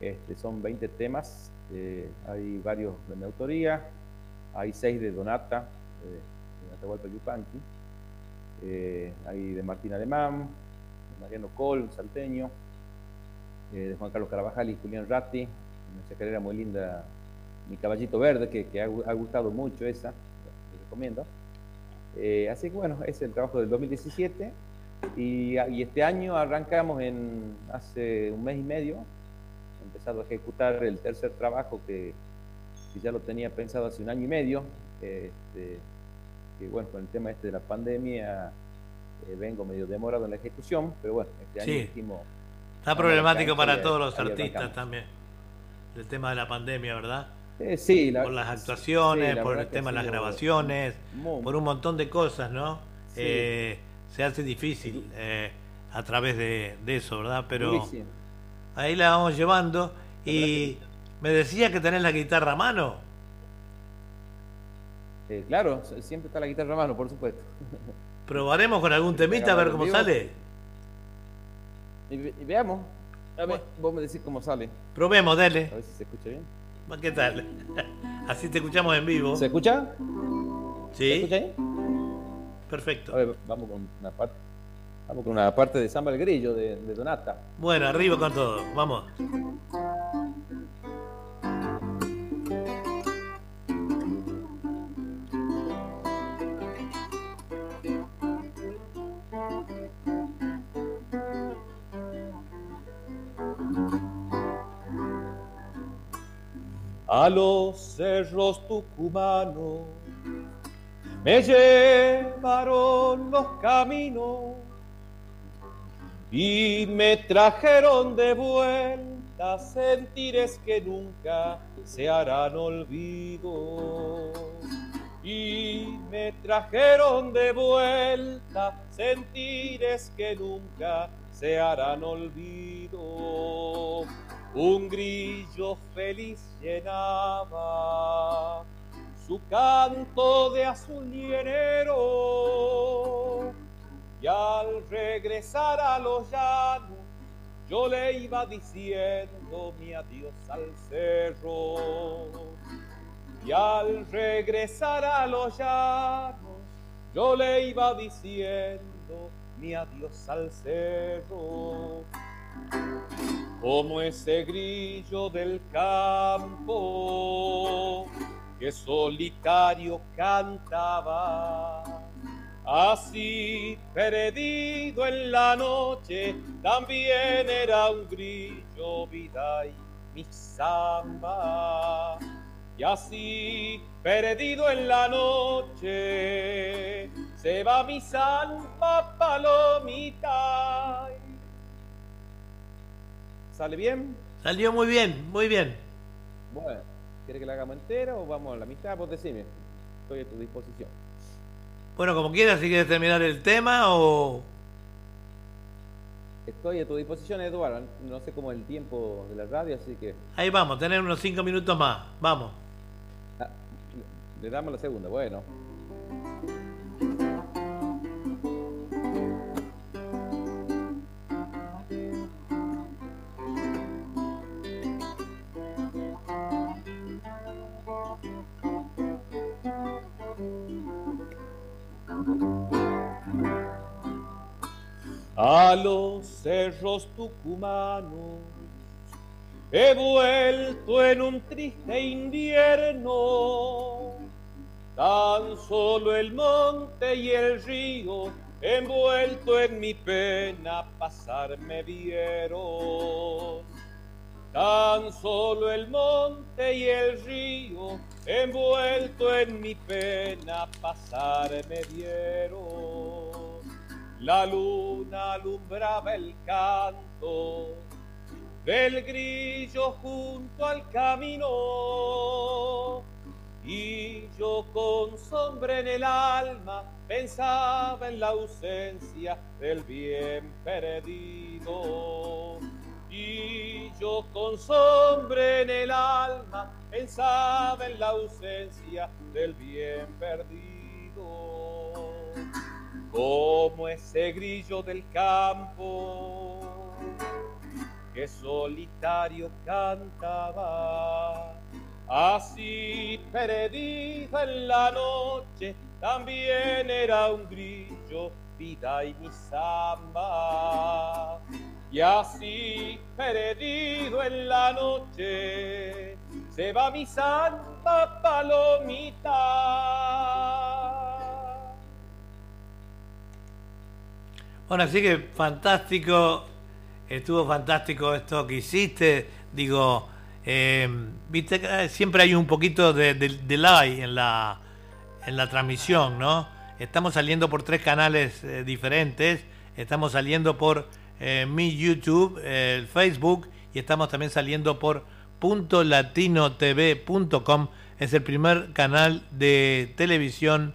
Este, son 20 temas, eh, hay varios de mi autoría, hay 6 de Donata, eh, de Atahualpa Yupanqui, eh, hay de Martín Alemán, de Mariano Col, salteño, eh, de Juan Carlos Carabajal y Julián Ratti, una chacarera muy linda, Mi Caballito Verde, que, que ha, gu- ha gustado mucho esa, les recomiendo. Así que bueno, es el trabajo del 2017 y, y este año arrancamos en hace un mes y medio, empezado a ejecutar el tercer trabajo que, que ya lo tenía pensado hace un año y medio, este, que bueno, con el tema este de la pandemia eh, vengo medio demorado en la ejecución, pero bueno, este año Sí. dijimos... Está problemático para todos los artistas también. El tema de la pandemia, ¿verdad? Eh, sí, la- por las actuaciones, sí, la por el tema de las grabaciones, muy- por un montón de cosas, ¿no? Sí. Eh, se hace difícil a través de, de eso, ¿verdad? Pero durísimo. Ahí la vamos llevando. Y me decía que tenés la guitarra a mano. Eh, claro, siempre está la guitarra a mano, por supuesto. [laughs] Probaremos con algún temita a ver cómo sale. Y, ve- y veamos. A ver, vos me decís cómo sale. Probemos, dele. A ver si se escucha bien. ¿Qué tal? [laughs] Así te escuchamos en vivo. ¿Se escucha? ¿Se Sí, escucha perfecto. A ver, vamos con una parte. Vamos con una parte de Samba el Grillo de, de Donata. Bueno, arriba con todo. Vamos. A los cerros tucumanos me llevaron los caminos y me trajeron de vuelta sentires que nunca se harán olvido. Y me trajeron de vuelta sentires que nunca se harán olvido. Un grillo feliz llenaba su canto de azul llenero. Y al regresar a los llanos, yo le iba diciendo mi adiós al cerro. Y al regresar a los llanos, yo le iba diciendo mi adiós al cerro. Como ese grillo del campo que solitario cantaba Así, perdido en la noche, también era un grillo vida y mi samba. Y así, perdido en la noche, se va mi samba palomita. ¿Sale bien? Salió muy bien, muy bien. Bueno, ¿quiere que la hagamos entera o vamos a la mitad? Vos decime. Estoy a tu disposición. Bueno, como quieras, si quieres terminar el tema o... Estoy a tu disposición, Eduardo. No sé cómo es el tiempo de la radio, así que... Ahí vamos, tener unos cinco minutos más. Vamos. Ah, le damos la segunda, bueno. A los cerros tucumanos he vuelto en un triste invierno. Tan solo el monte y el río envuelto en mi pena pasar me vieron. Tan solo el monte y el río envuelto en mi pena pasar me vieron. La luna alumbraba el canto del grillo junto al camino. Y yo con sombra en el alma pensaba en la ausencia del bien perdido. Y yo con sombra en el alma pensaba en la ausencia del bien perdido como ese grillo del campo que solitario cantaba. Así perdida en la noche, también era un grillo, vida y mi samba. Y así perdido en la noche, se va mi samba palomita. Bueno, así que fantástico, estuvo fantástico esto que hiciste. Digo, eh, viste, siempre hay un poquito de, delay en la, en la transmisión, ¿no? Estamos saliendo por tres canales eh, diferentes. Estamos saliendo por eh, mi YouTube, el Facebook, y estamos también saliendo por .latinotv.com. Es el primer canal de televisión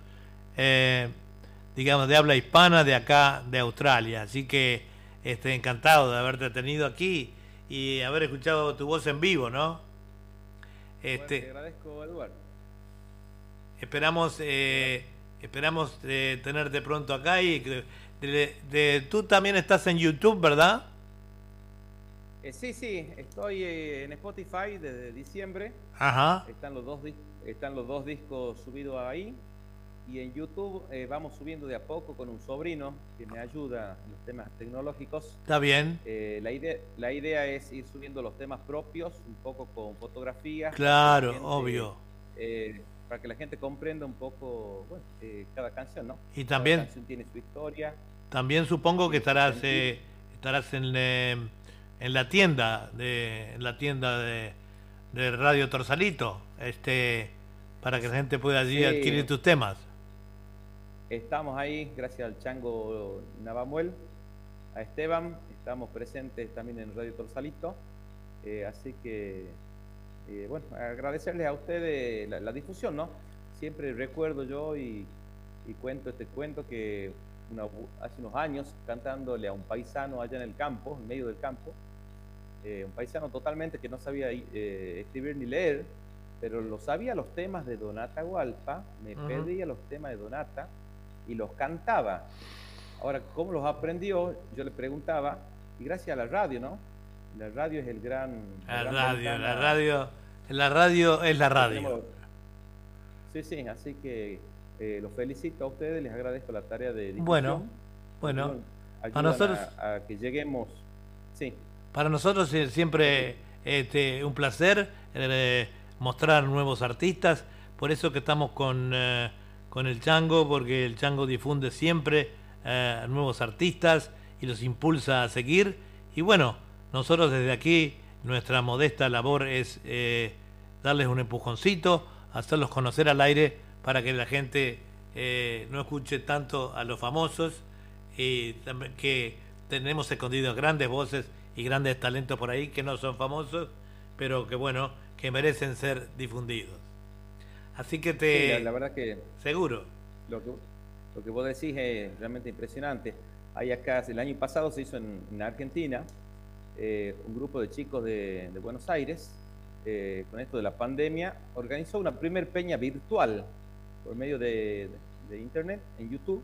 digamos, de habla hispana de acá, de Australia. Así que este, encantado de haberte tenido aquí y haber escuchado tu voz en vivo, ¿no? Este, te agradezco, Eduardo. Esperamos, eh, esperamos eh, tenerte pronto acá y de, tú también estás en YouTube, ¿verdad? Eh, sí, sí, estoy en Spotify desde diciembre. Ajá. Están los dos, están los dos discos subidos ahí y en YouTube eh, vamos subiendo de a poco con un sobrino que me ayuda en los temas tecnológicos. Está bien. Eh, la, idea, la idea es ir subiendo los temas propios, un poco con fotografías. Claro, obvio. Eh, para que la gente comprenda un poco bueno, cada canción, ¿no? Y también... Cada canción tiene su historia. También supongo que estarás, estarás en, en la tienda, de, en la tienda de, de Radio Torsalito, este, para que la gente pueda allí adquirir tus temas. Estamos ahí gracias al Chango Navamuel, a Esteban, estamos presentes también en Radio Torsalito, eh, así que, eh, bueno, agradecerles a ustedes la, difusión, ¿no? Siempre recuerdo yo y, cuento este cuento que hace unos años cantándole a un paisano allá en el campo, en medio del campo, eh, un paisano totalmente que no sabía escribir ni leer, pero lo sabía los temas de Donata Hualpa, me pedía los temas de Donata, y los cantaba. Ahora, ¿cómo los aprendió? Yo le preguntaba, y gracias a la radio, ¿no? La radio es el gran... La, radio, la radio, la radio es la radio. Sí, sí, así que eh, los felicito a ustedes, les agradezco la tarea de difusión. Bueno, bueno, a nosotros... A, que lleguemos, sí. Para nosotros es siempre este, un placer eh, mostrar nuevos artistas, por eso que estamos con... Eh, con el Chango porque el Chango difunde siempre nuevos artistas y los impulsa a seguir. Y bueno, nosotros desde aquí, nuestra modesta labor es eh, darles un empujoncito, hacerlos conocer al aire para que la gente eh, no escuche tanto a los famosos y que tenemos escondidos grandes voces y grandes talentos por ahí que no son famosos, pero que bueno, que merecen ser difundidos. Así que te... Sí, la, la verdad que Seguro. lo que lo que vos decís es realmente impresionante. Hay acá, el año pasado se hizo en, en Argentina eh, un grupo de chicos de, Buenos Aires, eh, con esto de la pandemia, organizó una primer peña virtual por medio de, internet en YouTube,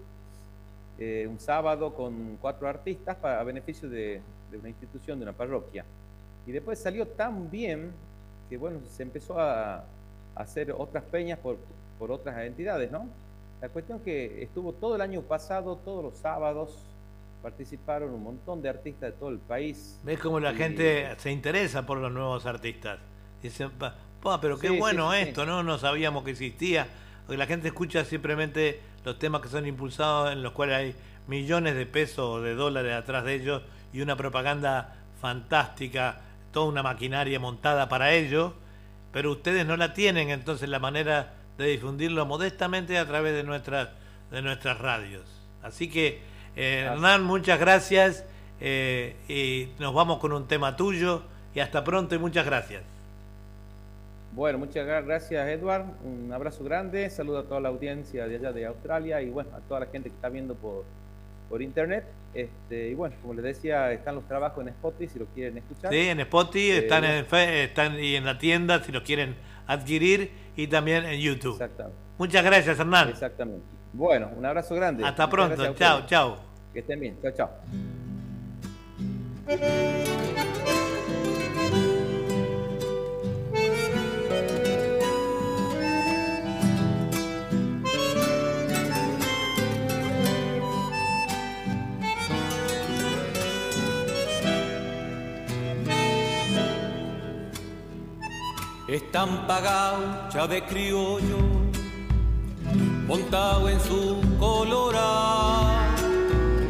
eh, un sábado con cuatro artistas para, beneficio de, una institución, de una parroquia. Y después salió tan bien que, bueno, se empezó a, a hacer otras peñas por, por otras entidades, ¿no? La cuestión que estuvo todo el año pasado, todos los sábados, participaron un montón de artistas de todo el país. ¿Ves cómo la Y- gente se interesa por los nuevos artistas? Dicen, "Pa, pa, pero qué Sí, bueno sí, sí. esto, ¿no? No sabíamos que existía. Porque la gente escucha simplemente los temas que son impulsados, en los cuales hay millones de pesos o de dólares atrás de ellos y una propaganda fantástica, toda una maquinaria montada para ello. Pero ustedes no la tienen, entonces la manera de difundirlo modestamente a través de nuestras, de nuestras radios. Así que, eh. Hernán, muchas gracias eh, y nos vamos con un tema tuyo y hasta pronto y muchas gracias. Bueno, muchas gra- gracias, Edward. Un abrazo grande. Saludo a toda la audiencia de allá de Australia y bueno, a toda la gente que está viendo por, por internet. Este, y bueno, como les decía, están los trabajos en Spotify si lo quieren escuchar. Sí, en Spotify, Eh, están, en, están y en la tienda si lo quieren adquirir y también en YouTube. Exactamente. Muchas gracias, Hernán. Exactamente. Bueno, un abrazo grande. Hasta Muchas pronto. Chao, chao. Que estén bien. Chao, chao. Estampa gaucha de criollo, montado en su colorado.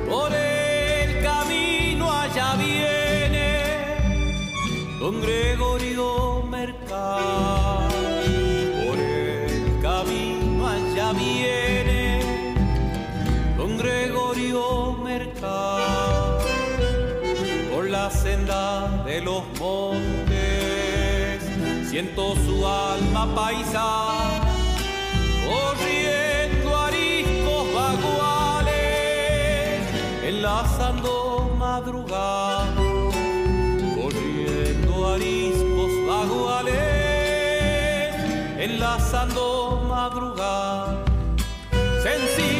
Por el camino allá viene don Gregorio Mercado. Por el camino allá viene don Gregorio Mercado. Por la senda de los montes siento su alma paisa corriendo ariscos vaguales enlazando madrugadas corriendo ariscos vaguales enlazando madrugadas sencillo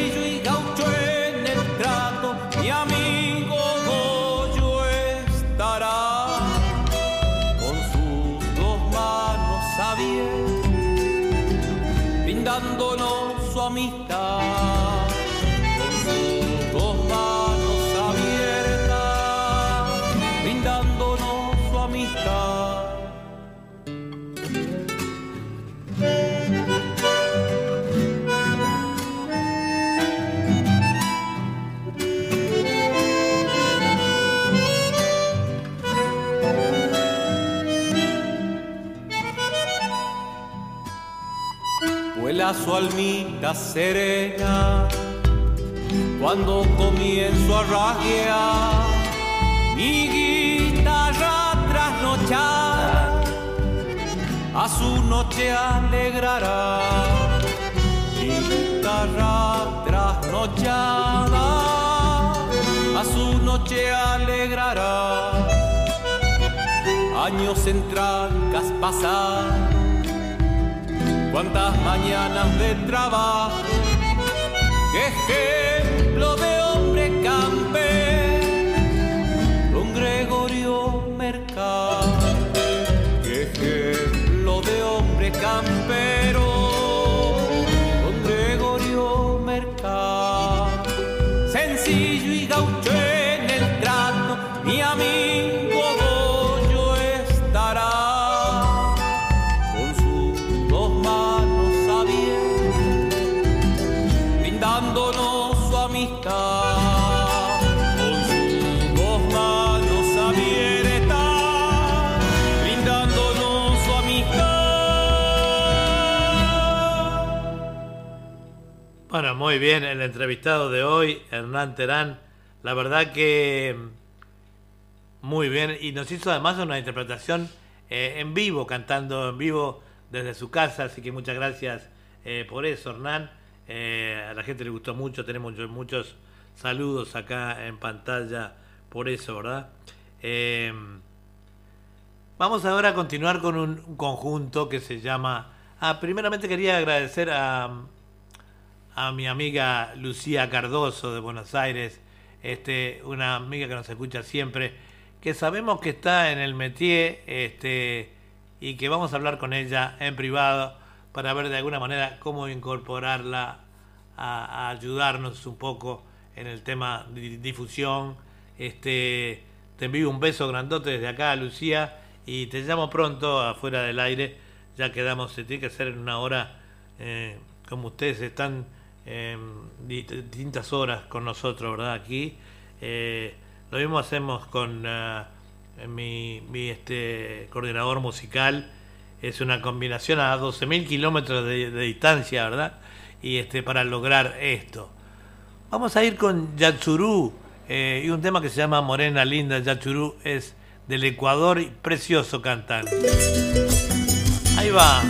su amistad. Su almita serena. Cuando comienzo a rasguear mi guitarra trasnochada a su noche alegrará. Mi guitarra trasnochada a su noche alegrará. Años en trancas pasadas cuántas mañanas de trabajo, qué ejemplo de hombre campe, muy bien, el entrevistado de hoy, Hernán Terán, la verdad que muy bien, y nos hizo además una interpretación eh, en vivo, cantando en vivo desde su casa, así que muchas gracias eh, por eso, Hernán. Eh, a la gente le gustó mucho, tenemos muchos, muchos saludos acá en pantalla por eso, ¿verdad? vamos ahora a continuar con un conjunto que se llama... Ah, primeramente quería agradecer a, a mi amiga Lucía Cardoso de Buenos Aires, este, una amiga que nos escucha siempre, que sabemos que está en el métier este, y que vamos a hablar con ella en privado para ver de alguna manera cómo incorporarla a, ayudarnos un poco en el tema de difusión. Este, te envío un beso grandote desde acá, Lucía, y te llamo pronto afuera del aire. Ya quedamos, se tiene que hacer en una hora, eh, como ustedes están distintas horas con nosotros, ¿verdad? Aquí. Eh, lo mismo hacemos con mi, mi, este, coordinador musical. Es una combinación a 12.000 kilómetros de, distancia, ¿verdad? Y este, para lograr esto. Vamos a ir con Yachurú eh, y un tema que se llama Morena Linda. Yachurú es del Ecuador y precioso cantar. Ahí va.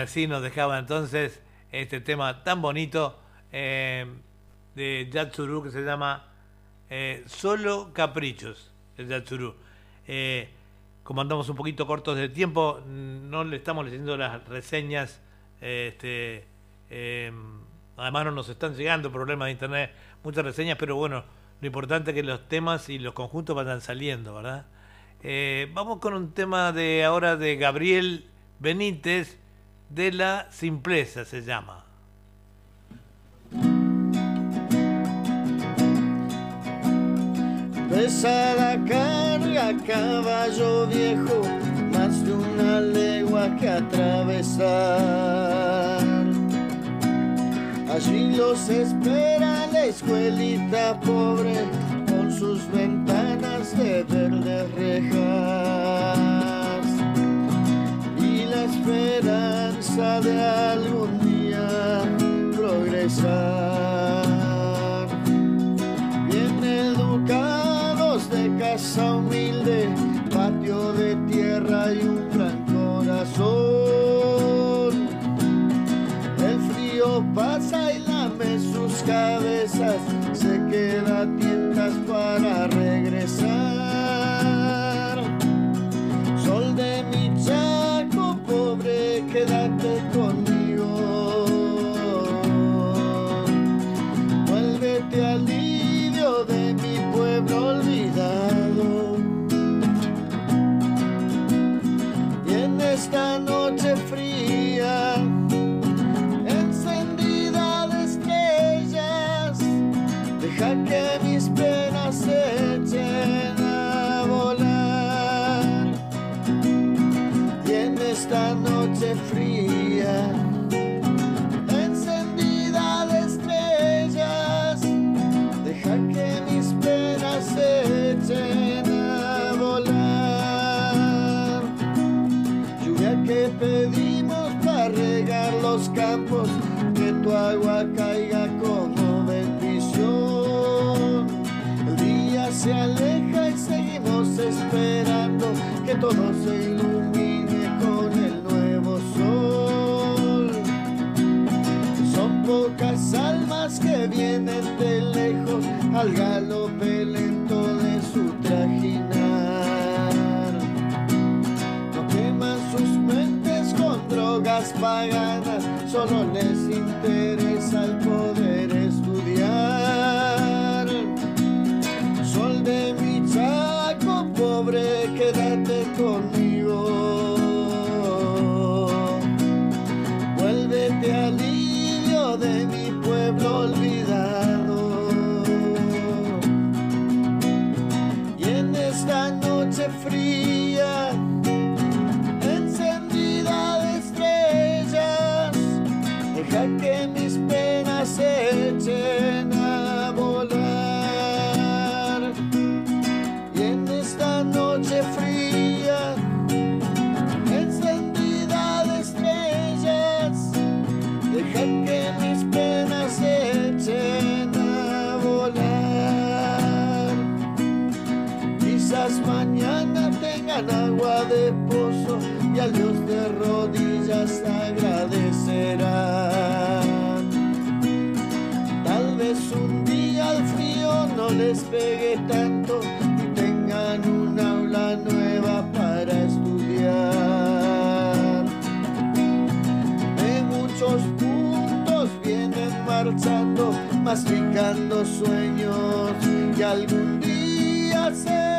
Así nos dejaba entonces este tema tan bonito eh, de Yatsuru que se llama eh, Solo Caprichos, el Yatsuru. Eh, como andamos un poquito cortos de tiempo, no le estamos leyendo las reseñas. Este, además no nos están llegando problemas de internet, muchas reseñas, pero bueno, lo importante es que los temas y los conjuntos vayan saliendo, ¿verdad? Vamos con un tema de ahora de Gabriel Benítez, de la simpleza se llama. Pesa la carga, caballo viejo, más de una legua que atravesar. Allí los espera la escuelita pobre, con sus ventanas de verdes rejas. Y la de algún día progresar bien educados de casa humilde, patio de tierra y un gran corazón. El frío pasa y lame sus cabezas, se queda a al galope lento de su trajinar. No queman sus mentes con drogas paganas, solo les interesa marchando, masticando sueños que algún día se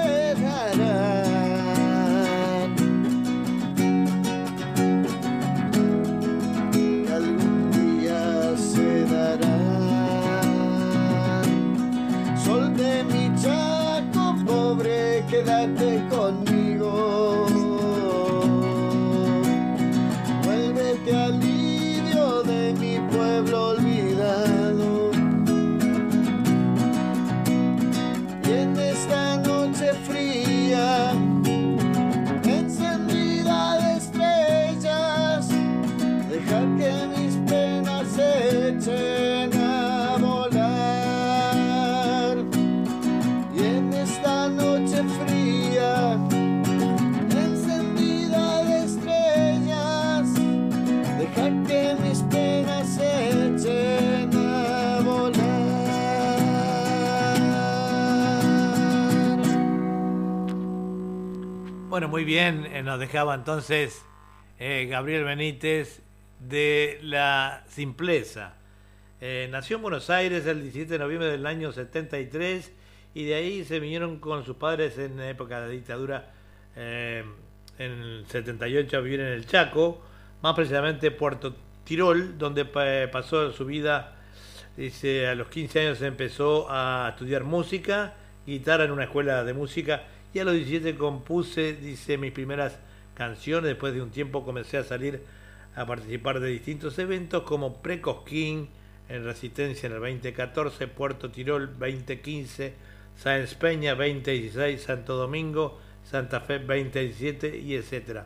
Bueno, muy bien, eh, nos dejaba entonces eh, Gabriel Benítez de La Simpleza. Eh, nació en Buenos Aires el 17 de noviembre del año 73 y de ahí se vinieron con sus padres en época de dictadura eh, en el 78 a vivir en el Chaco, más precisamente Puerto Tirol, donde pa- pasó su vida, dice, a los 15 años empezó a estudiar música, guitarra en una escuela de música y a los 17 compuse, dice, mis primeras canciones, después de un tiempo comencé a salir a participar de distintos eventos como Precosquín en Resistencia en el 2014, Puerto Tirol 2015, Sáenz Peña 2016, Santo Domingo, Santa Fe 2017 y etcétera.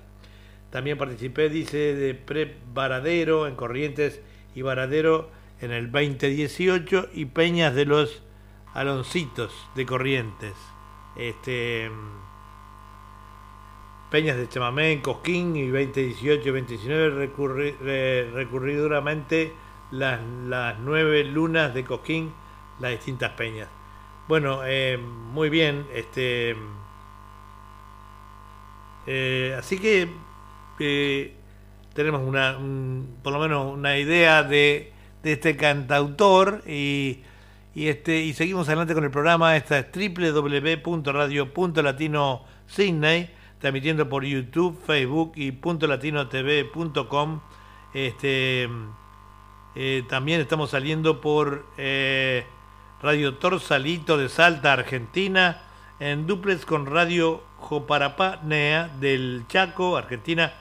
También participé, dice, de Pre Varadero en Corrientes y Varadero en el 2018 y Peñas de los Aloncitos de Corrientes. Este Peñas de Chamamé Cosquín y 2018 y 2019 recurri, duramente las, las nueve lunas de Cosquín, las distintas peñas. Bueno, eh, muy bien, este eh, así que eh, tenemos una, un- por lo menos una idea de, de este cantautor y, y este y seguimos adelante con el programa. Esta es www.radio.latino Sydney, transmitiendo por YouTube, Facebook y .latinotv.com. Este, eh, también estamos saliendo por eh, Radio Torsalito de Salta, Argentina, en duplex con Radio Joparapá Nea del Chaco, Argentina,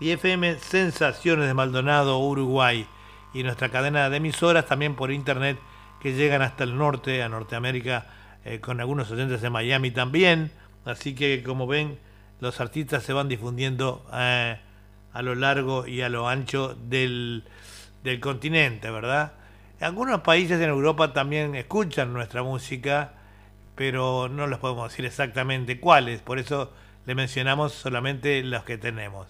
y FM Sensaciones de Maldonado, Uruguay, y nuestra cadena de emisoras también por internet que llegan hasta el norte, a Norteamérica, eh, con algunos oyentes de Miami también. Así que, como ven, los artistas se van difundiendo eh, a lo largo y a lo ancho del, del continente, ¿verdad? Algunos países en Europa también escuchan nuestra música, pero no los podemos decir exactamente cuáles, por eso le mencionamos solamente los que tenemos.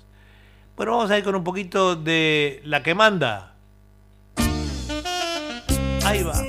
Bueno, vamos a ir con un poquito de la que manda. Ahí va.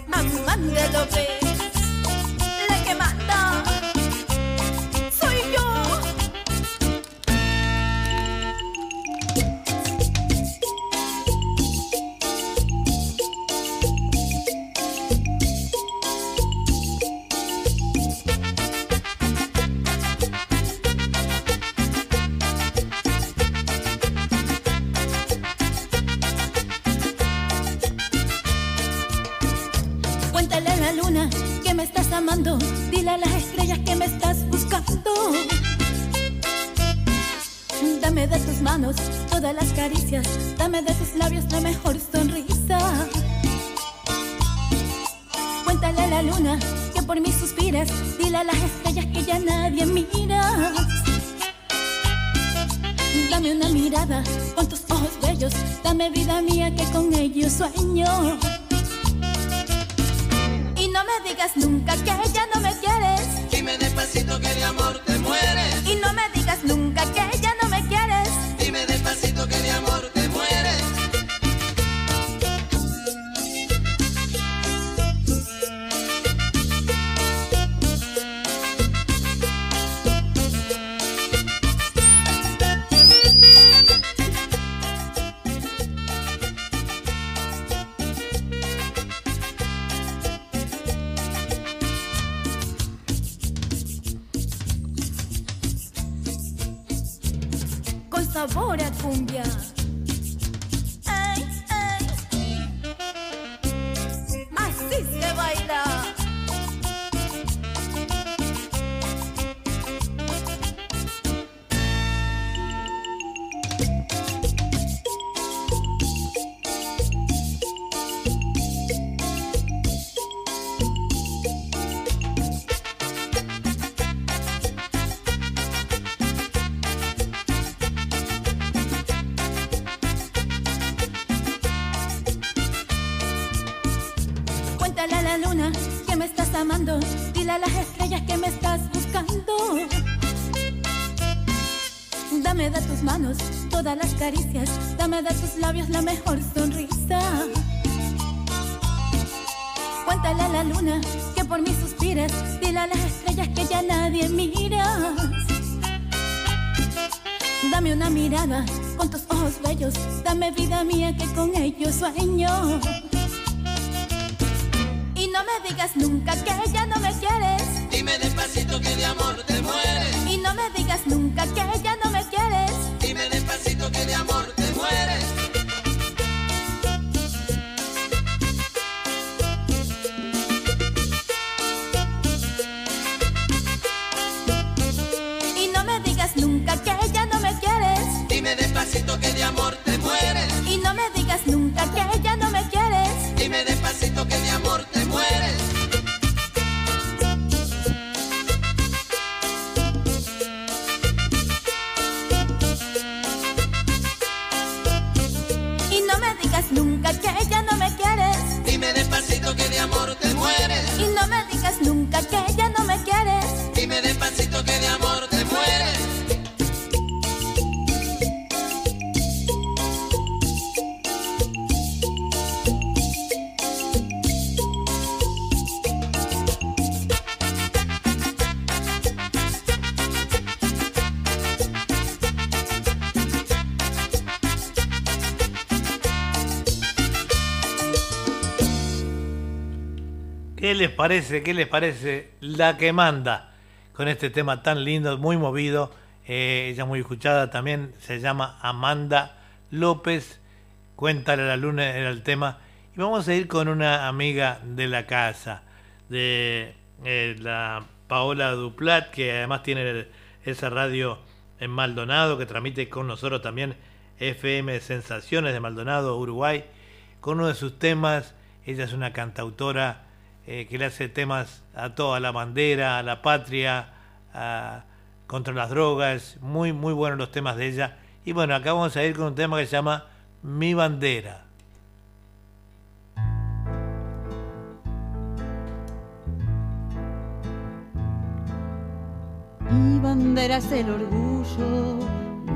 Vida mía que con ellos sueño. Y no me digas nunca que les parece? ¿Qué les parece? La que manda con este tema tan lindo, muy movido. eh, ella muy escuchada también. Se llama Amanda López. Cuéntale a la luna era el tema. Y vamos a ir con una amiga de la casa, de eh, la Paola Duplat, que además tiene esa radio en Maldonado, que transmite con nosotros también FM Sensaciones de Maldonado, Uruguay, con uno de sus temas. Ella es una cantautora eh, que le hace temas a toda la bandera, a la patria, a- contra las drogas. Muy, muy buenos los temas de ella. Y bueno, acá vamos a ir con un tema que se llama Mi bandera. Mi bandera es el orgullo,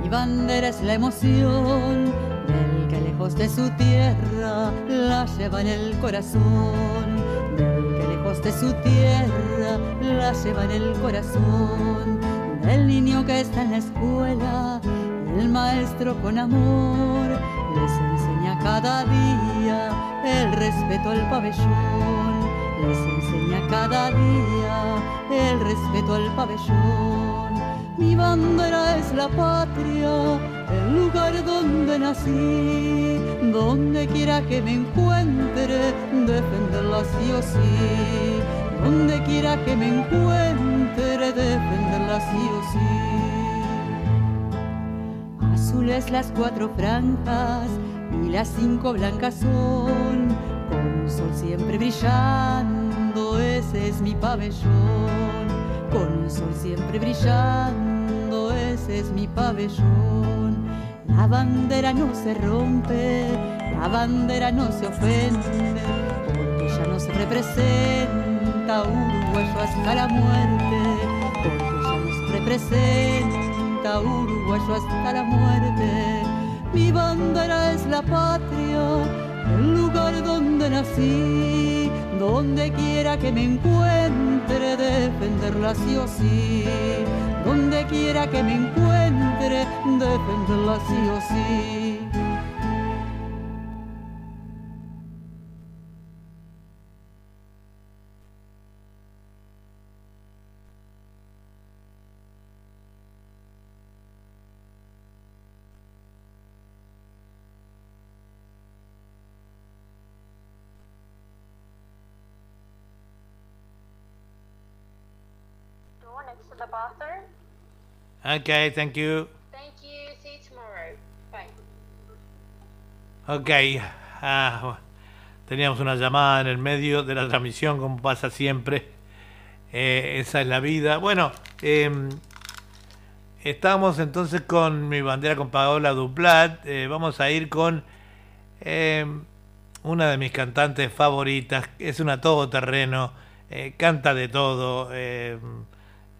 mi bandera es la emoción del que lejos de su tierra la lleva en el corazón, lejos de su tierra la lleva en el corazón, del niño que está en la escuela, el maestro con amor les enseña cada día el respeto al pabellón les enseña cada día el respeto al pabellón. Mi bandera es la patria, el lugar donde nací, donde quiera que me encuentre, defenderla sí o sí. donde quiera que me encuentre, defenderla sí o sí. Azules las cuatro franjas y las cinco blancas son, con sol siempre brillando, ese es mi pabellón, con sol siempre brillando, ese es mi pabellón. La bandera no se rompe, la bandera no se ofende, porque ya no se representa uruguayo hasta la muerte, porque ya no se representa uruguayo hasta la muerte. Mi bandera es la patria, lugar donde nací, donde quiera que me encuentre, defenderla sí o sí. Donde quiera que me encuentre, defenderla sí o sí. Okay, thank you. Thank you. See you tomorrow. Bye. Ok. Ah, teníamos una llamada en el medio de la transmisión, como pasa siempre. Eh, esa es la vida. Bueno, eh, estamos entonces con mi bandera con Paola Duplat. Eh, vamos a ir con eh, una de mis cantantes favoritas. Es una todoterreno. eh, canta de todo.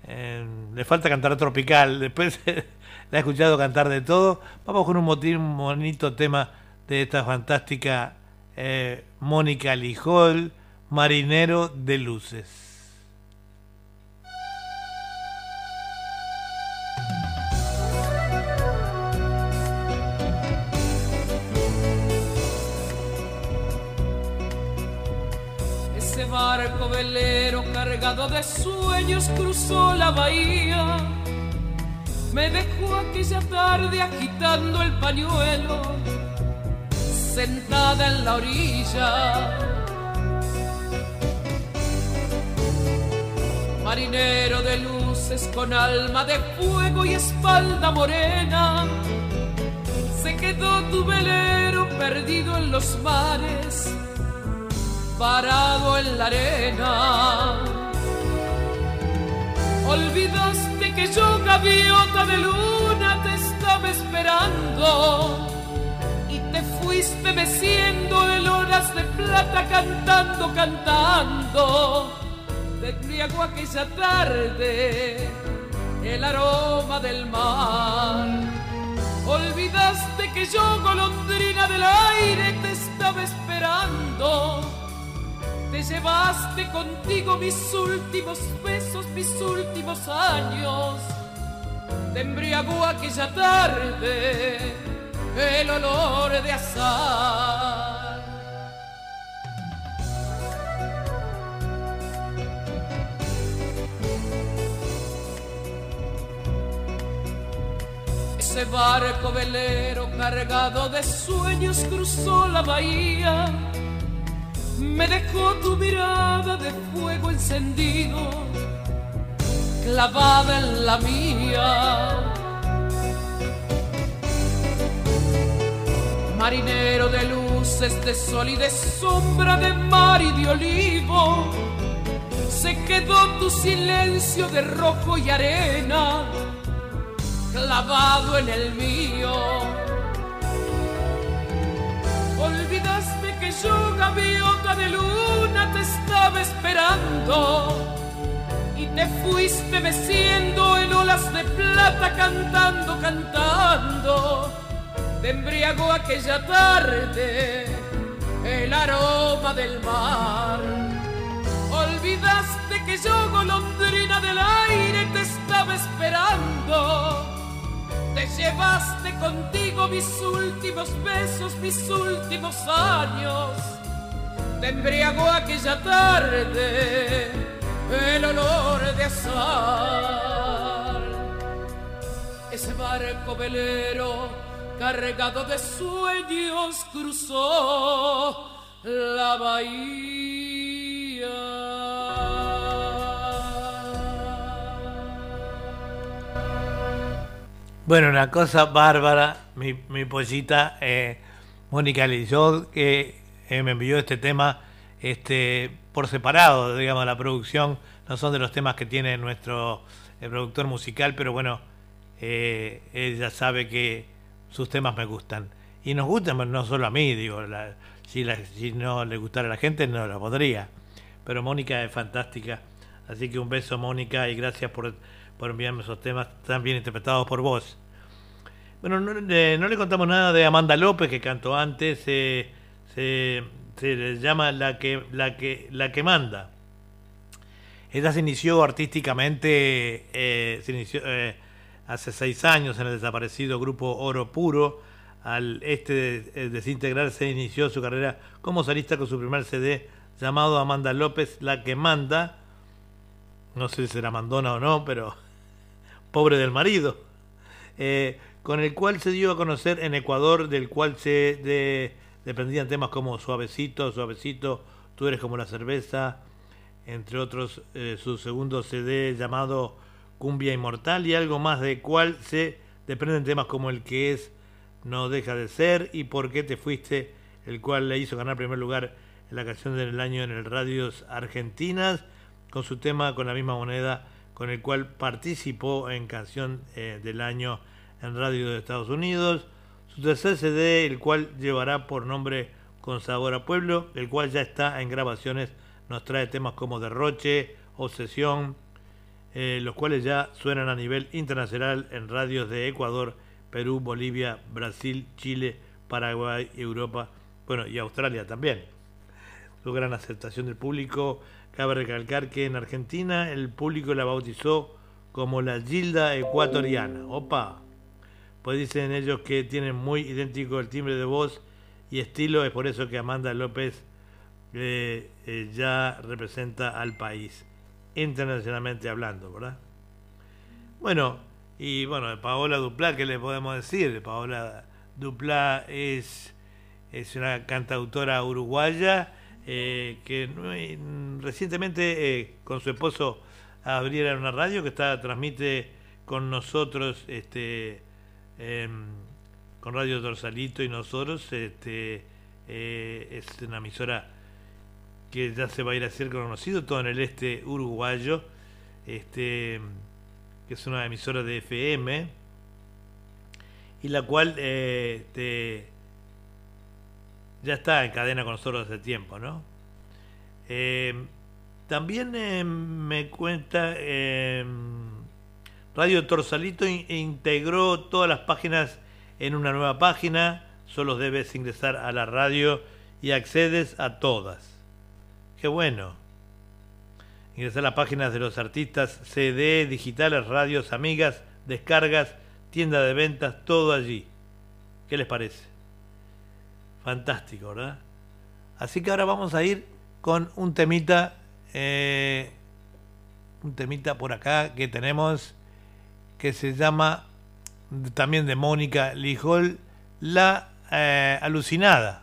Eh, le falta cantar tropical. [laughs] Después la he escuchado cantar de todo. Vamos con un, motín, bonito tema de esta fantástica eh, Mónica Lijol, Marinero de Luces. Ese barco velero cargado de sueños cruzó la bahía. Me dejó aquella tarde agitando el pañuelo, sentada en la orilla. Marinero de luces con alma de fuego y espalda morena, se quedó tu velero perdido en los mares parado en la arena. Olvidaste que yo, gaviota de luna, te estaba esperando. Y te fuiste meciendo en horas de plata, cantando, cantando. Te embriagó aquella tarde el aroma del mar. Olvidaste que yo, golondrina del aire, te estaba esperando te llevaste contigo mis últimos besos, mis últimos años. Te embriagó aquella tarde el olor de azar. Ese barco velero cargado de sueños cruzó la bahía me dejó tu mirada de fuego encendido, clavada en la mía. Marinero de luces, de sol y de sombra, de mar y de olivo, se quedó tu silencio de rojo y arena, clavado en el mío. Olvidaste que yo, gaviota de luna, te estaba esperando. Y te fuiste meciendo en olas de plata, cantando, cantando. Te embriagó aquella tarde el aroma del mar. Olvidaste que yo, golondrina del aire, te estaba esperando. Te llevaste contigo mis últimos besos, mis últimos años. Te embriagó aquella tarde el olor de azar. Ese barco velero cargado de sueños cruzó la bahía. Bueno, una cosa bárbara, mi, mi pollita, eh, Mónica Lillot, que eh, me envió este tema este, por separado, digamos, la producción, no son de los temas que tiene nuestro eh, productor musical, pero bueno, eh, ella sabe que sus temas me gustan. Y nos gustan, pero no solo a mí, digo, la- si, la- si no le gustara a la gente no lo podría. Pero Mónica es fantástica, así que un beso Mónica y gracias por, por enviarme esos temas tan bien interpretados por vos. Bueno, no, le- no le contamos nada de Amanda López que cantó antes, eh, se, se le llama la que, la que, la que manda. Ella se inició artísticamente, eh, se inició eh, hace seis años en el desaparecido grupo Oro Puro. Al este de- eh, desintegrarse inició su carrera como solista con su primer CD llamado Amanda López, La que manda. No sé si será mandona o no, pero [laughs] pobre del marido. Eh, con el cual se dio a conocer en Ecuador, del cual se de- desprendían temas como Suavecito, Suavecito, Tú eres como la cerveza, entre otros eh, su segundo CD llamado Cumbia Inmortal y algo más de cual se desprenden temas como el que es No deja de ser y Por qué te fuiste, el cual le hizo ganar primer lugar en la canción del año en el Radios Argentinas, con su tema con la misma moneda con el cual participó en canción eh, del año en Radio de Estados Unidos. Su tercer CD, el cual llevará por nombre Con Sabor a Pueblo, el cual ya está en grabaciones, nos trae temas como Derroche, Obsesión, eh, los cuales ya suenan a nivel internacional en radios de Ecuador, Perú, Bolivia, Brasil, Chile, Paraguay, Europa, bueno, y Australia también. Su gran aceptación del público. Cabe recalcar que en Argentina el público la bautizó como la Gilda ecuatoriana. Opa. Pues dicen ellos que tienen muy idéntico el timbre de voz y estilo, es por eso que Amanda López eh, eh, ya representa al país, internacionalmente hablando, ¿verdad? Bueno, y bueno, Paola Duplá, ¿qué le podemos decir? Paola Duplá es, es una cantautora uruguaya eh, que eh, recientemente con su esposo abrieron una radio que está transmite con nosotros este em, con Radio Torsalito y nosotros este eh, es una emisora que ya se va a ir a ser conocido todo en el este uruguayo este que es una emisora de FM y la cual eh, este, ya está en cadena con nosotros hace tiempo, ¿no? Eh, también eh, me cuenta Radio Torsalito in- integró todas las páginas en una nueva página, solo debes ingresar a la radio y accedes a todas. Qué bueno. Ingresar a las páginas de los artistas, CD, digitales, radios, amigas, descargas, tienda de ventas, todo allí. ¿Qué les parece? Fantástico, ¿verdad? Así que ahora vamos a ir con un temita, eh, un temita por acá que tenemos que se llama también de Mónica Lijol, La eh, Alucinada.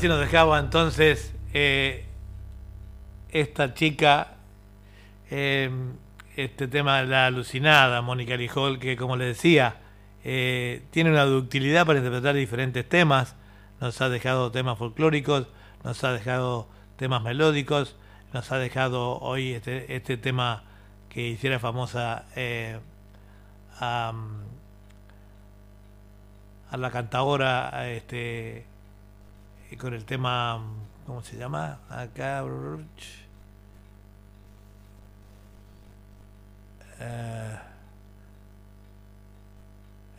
Así nos dejaba entonces eh, esta chica, eh, este tema de la alucinada, Mónica Lijol, que como le decía, eh, tiene una ductilidad para interpretar diferentes temas, nos ha dejado temas folclóricos, nos ha dejado temas melódicos, nos ha dejado hoy este, este tema que hiciera famosa a, la cantadora este, con el tema, ¿cómo se llama? Acá. eh,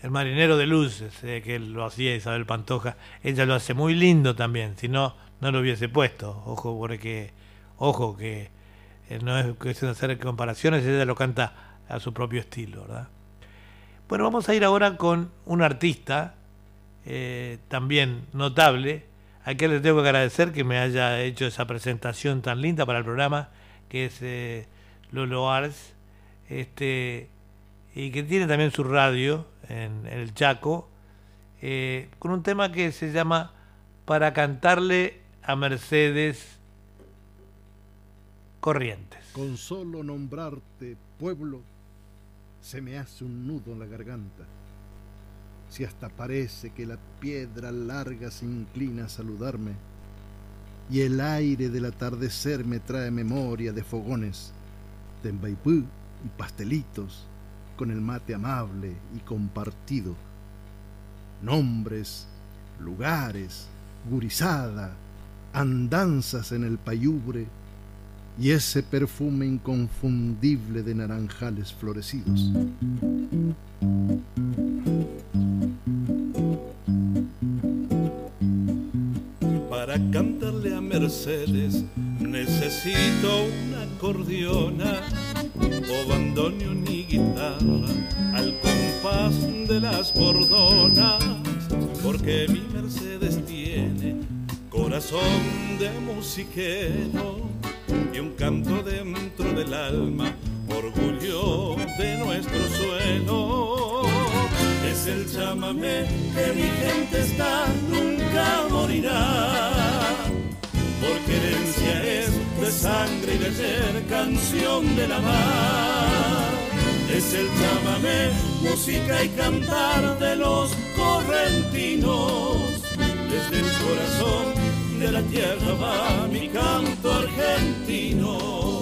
el marinero de luces, eh, que lo hacía Isabel Pantoja. Ella lo hace muy lindo también, si no, no lo hubiese puesto. Ojo, porque, ojo, que eh, no es cuestión de hacer comparaciones, ella lo canta a su propio estilo, ¿verdad? Bueno, vamos a ir ahora con un artista eh, también notable, a le tengo que agradecer que me haya hecho esa presentación tan linda para el programa, que es eh, Lolo Ars, este, y que tiene también su radio en, en el Chaco, eh, con un tema que se llama Para cantarle a Mercedes Corrientes. Con solo nombrarte pueblo, se me hace un nudo en la garganta. Si hasta parece que la piedra larga se inclina a saludarme, y el aire del atardecer me trae memoria de fogones, de embaipú y pastelitos, con el mate amable y compartido. Nombres, lugares, gurizada, andanzas en el payubre y ese perfume inconfundible de naranjales florecidos. Cantarle a Mercedes necesito una acordeona o bandoneón ni guitarra al compás de las bordonas, porque mi Mercedes tiene corazón de musiquero y un canto dentro del alma, orgullo de nuestro suelo. Es el chamamé que mi gente está, nunca morirá. Porque herencia es de sangre y de ser canción de la mar. Es el chamamé, música y cantar de los correntinos. Desde el corazón de la tierra va mi canto argentino.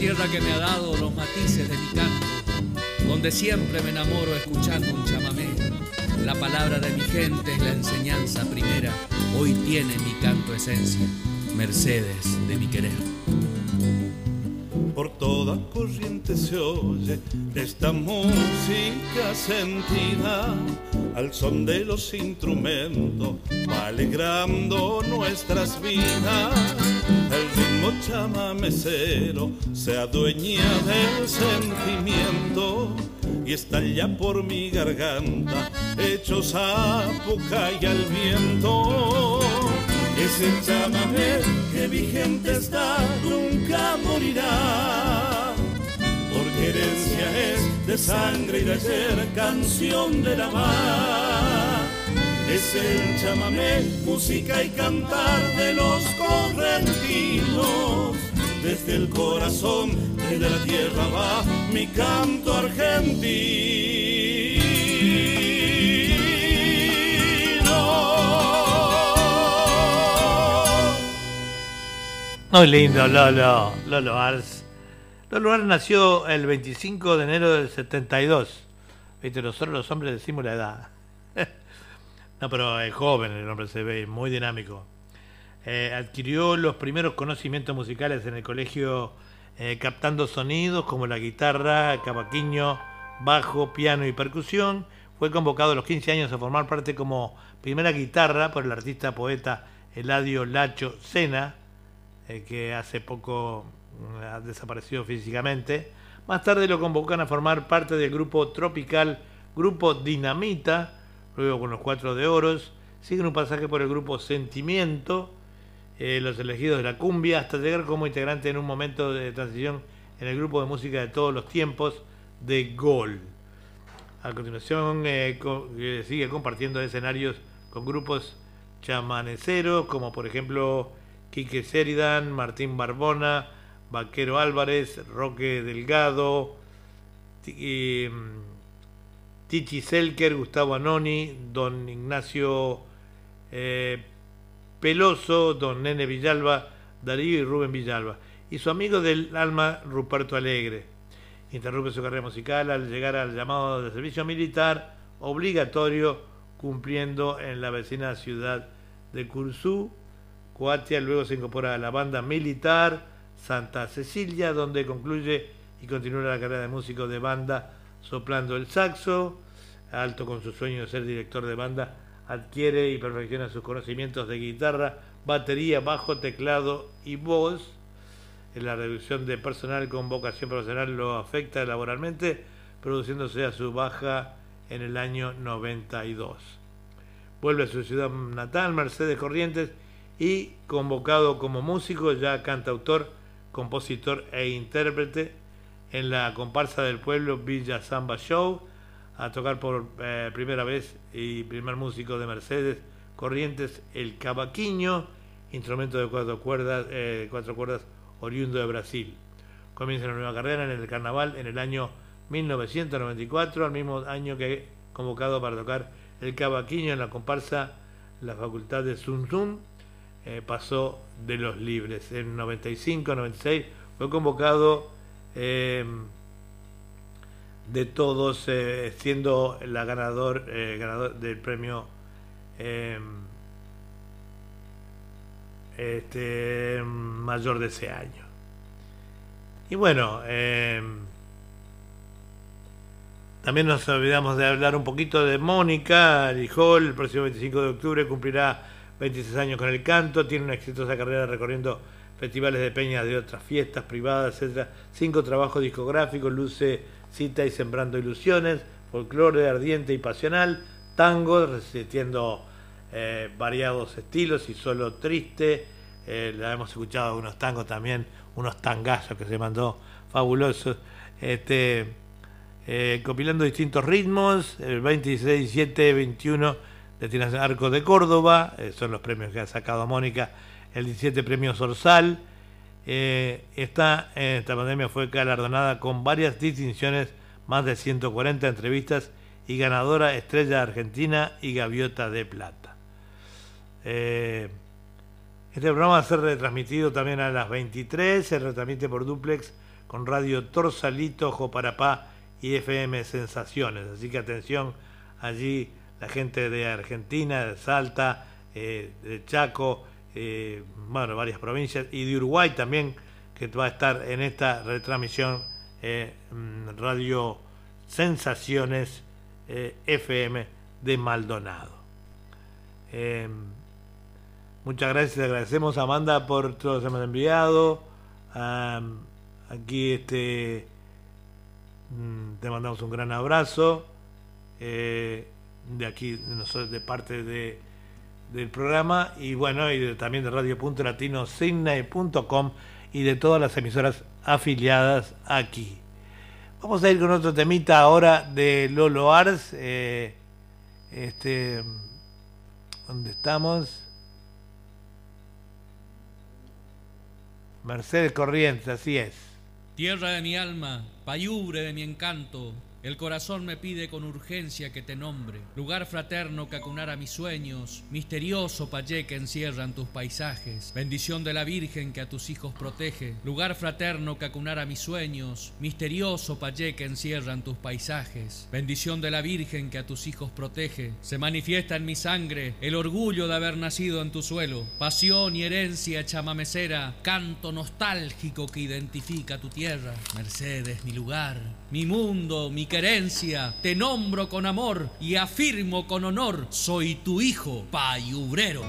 Tierra que me ha dado los matices de mi canto, donde siempre me enamoro escuchando un chamamé. La palabra de mi gente es la enseñanza primera, hoy tiene mi canto esencia, Mercedes de mi querer. Por toda corriente se oye esta música sentida al son de los instrumentos, alegrando nuestras vidas. El ritmo chamamecero se adueña del sentimiento y estalla por mi garganta, hechos a boca y al viento. Es el chamamé que vigente está, nunca morirá. Porque herencia es de sangre y de ser canción de la mar. Es el chamamé, música y cantar de los correntinos. Desde el corazón, desde la tierra va mi canto argentino. Muy lindo, Lolo. Lolo Ars. Lolo Ars nació el 25 de enero del 72. Viste, nosotros los hombres decimos la edad. No, pero es joven el hombre, se ve muy dinámico. Eh, adquirió los primeros conocimientos musicales en el colegio eh, captando sonidos como la guitarra, cavaquinho, bajo, piano y percusión. Fue convocado a los 15 años a formar parte como primera guitarra por el artista poeta Eladio Lacho Sena, eh, que hace poco mm, ha desaparecido físicamente. Más tarde lo convocan a formar parte del grupo tropical Grupo Dinamita, luego con los Cuatro de Oros. Siguen un pasaje por el grupo Sentimiento, eh, los elegidos de la cumbia, hasta llegar como integrante en un momento de transición en el grupo de música de todos los tiempos de Gol. A continuación eh, eh, sigue compartiendo escenarios con grupos chamaneceros, como por ejemplo Quique Sheridan, Martín Barbona, Vaquero Álvarez, Roque Delgado, y, Tichi Selker, Gustavo Anoni, Don Ignacio eh, Peloso, Don Nene Villalba, Darío y Rubén Villalba. Y su amigo del alma, Ruperto Alegre. Interrumpe su carrera musical al llegar al llamado de servicio militar obligatorio, cumpliendo en la vecina ciudad de Cursú. Coatia luego se incorpora a la banda militar Santa Cecilia, donde concluye y continúa la carrera de músico de banda soplando el saxo. Alto con su sueño de ser director de banda, adquiere y perfecciona sus conocimientos de guitarra, batería, bajo, teclado y voz. La reducción de personal con vocación profesional lo afecta laboralmente, produciéndose a su baja en el año 92. Vuelve a su ciudad natal, Mercedes Corrientes, y convocado como músico, ya cantautor, compositor e intérprete en la comparsa del pueblo Villa Samba Show, a tocar por eh, primera vez y primer músico de Mercedes Corrientes, el cavaquinho, instrumento de cuatro cuerdas, eh, cuatro cuerdas oriundo de Brasil. Comienza una nueva carrera en el carnaval en el año 1994, al mismo año que convocado para tocar el cavaquinho en la comparsa La Facultad de Sun Sun, eh, pasó de los libres. En 95-96 fue convocado eh, de todos, eh, siendo la ganador, eh, ganador del premio este, mayor de ese año. Y bueno, también nos olvidamos de hablar un poquito de Mónica Arijol, el próximo 25 de octubre cumplirá 26 años con el canto, tiene una exitosa carrera recorriendo festivales de peñas de otras fiestas privadas, etcétera. Cinco trabajos discográficos, luce, cita y sembrando ilusiones, folclore ardiente y pasional, tango, resistiendo eh, variados estilos y solo triste. Eh, la hemos escuchado unos tangos también, unos tangazos que se mandó fabulosos. Este, eh, compilando distintos ritmos, el 26, 17, 21 de Tinas Arcos de Córdoba, eh, son los premios que ha sacado Mónica, el 17 premio Sorsal. Eh, esta, en esta pandemia fue galardonada con varias distinciones, más de 140 entrevistas y ganadora Estrella Argentina y Gaviota de Plata. Eh, este programa va a ser retransmitido también a las 23, se retransmite por duplex con Radio Torsalito, Joparapá y FM Sensaciones. Así que atención, allí la gente de Argentina, de Salta, eh, de Chaco, eh, bueno, varias provincias, y de Uruguay también, que va a estar en esta retransmisión eh, mm, Radio Sensaciones eh, FM de Maldonado. Eh, muchas gracias, agradecemos a Amanda por todo lo que ha enviado. Aquí este mm, te mandamos un gran abrazo. eh, de aquí, de nosotros, de parte de, del programa y bueno, y de- también de radio.latino.com y de todas las emisoras afiliadas aquí. Vamos a ir con otro temita ahora de Lolo Ars. eh, este, ¿Dónde estamos? Mercedes Corrientes, así es. Tierra de mi alma, payubre de mi encanto, el corazón me pide con urgencia que te nombre, lugar fraterno que acunara mis sueños, misterioso payé que encierran tus paisajes, bendición de la Virgen que a tus hijos protege, lugar fraterno que acunara mis sueños, misterioso payé que encierran tus paisajes, bendición de la Virgen que a tus hijos protege, se manifiesta en mi sangre el orgullo de haber nacido en tu suelo, pasión y herencia chamamecera, canto nostálgico que identifica tu tierra, Mercedes, mi lugar, mi mundo, mi querencia, te nombro con amor y afirmo con honor, soy tu hijo, payubrero.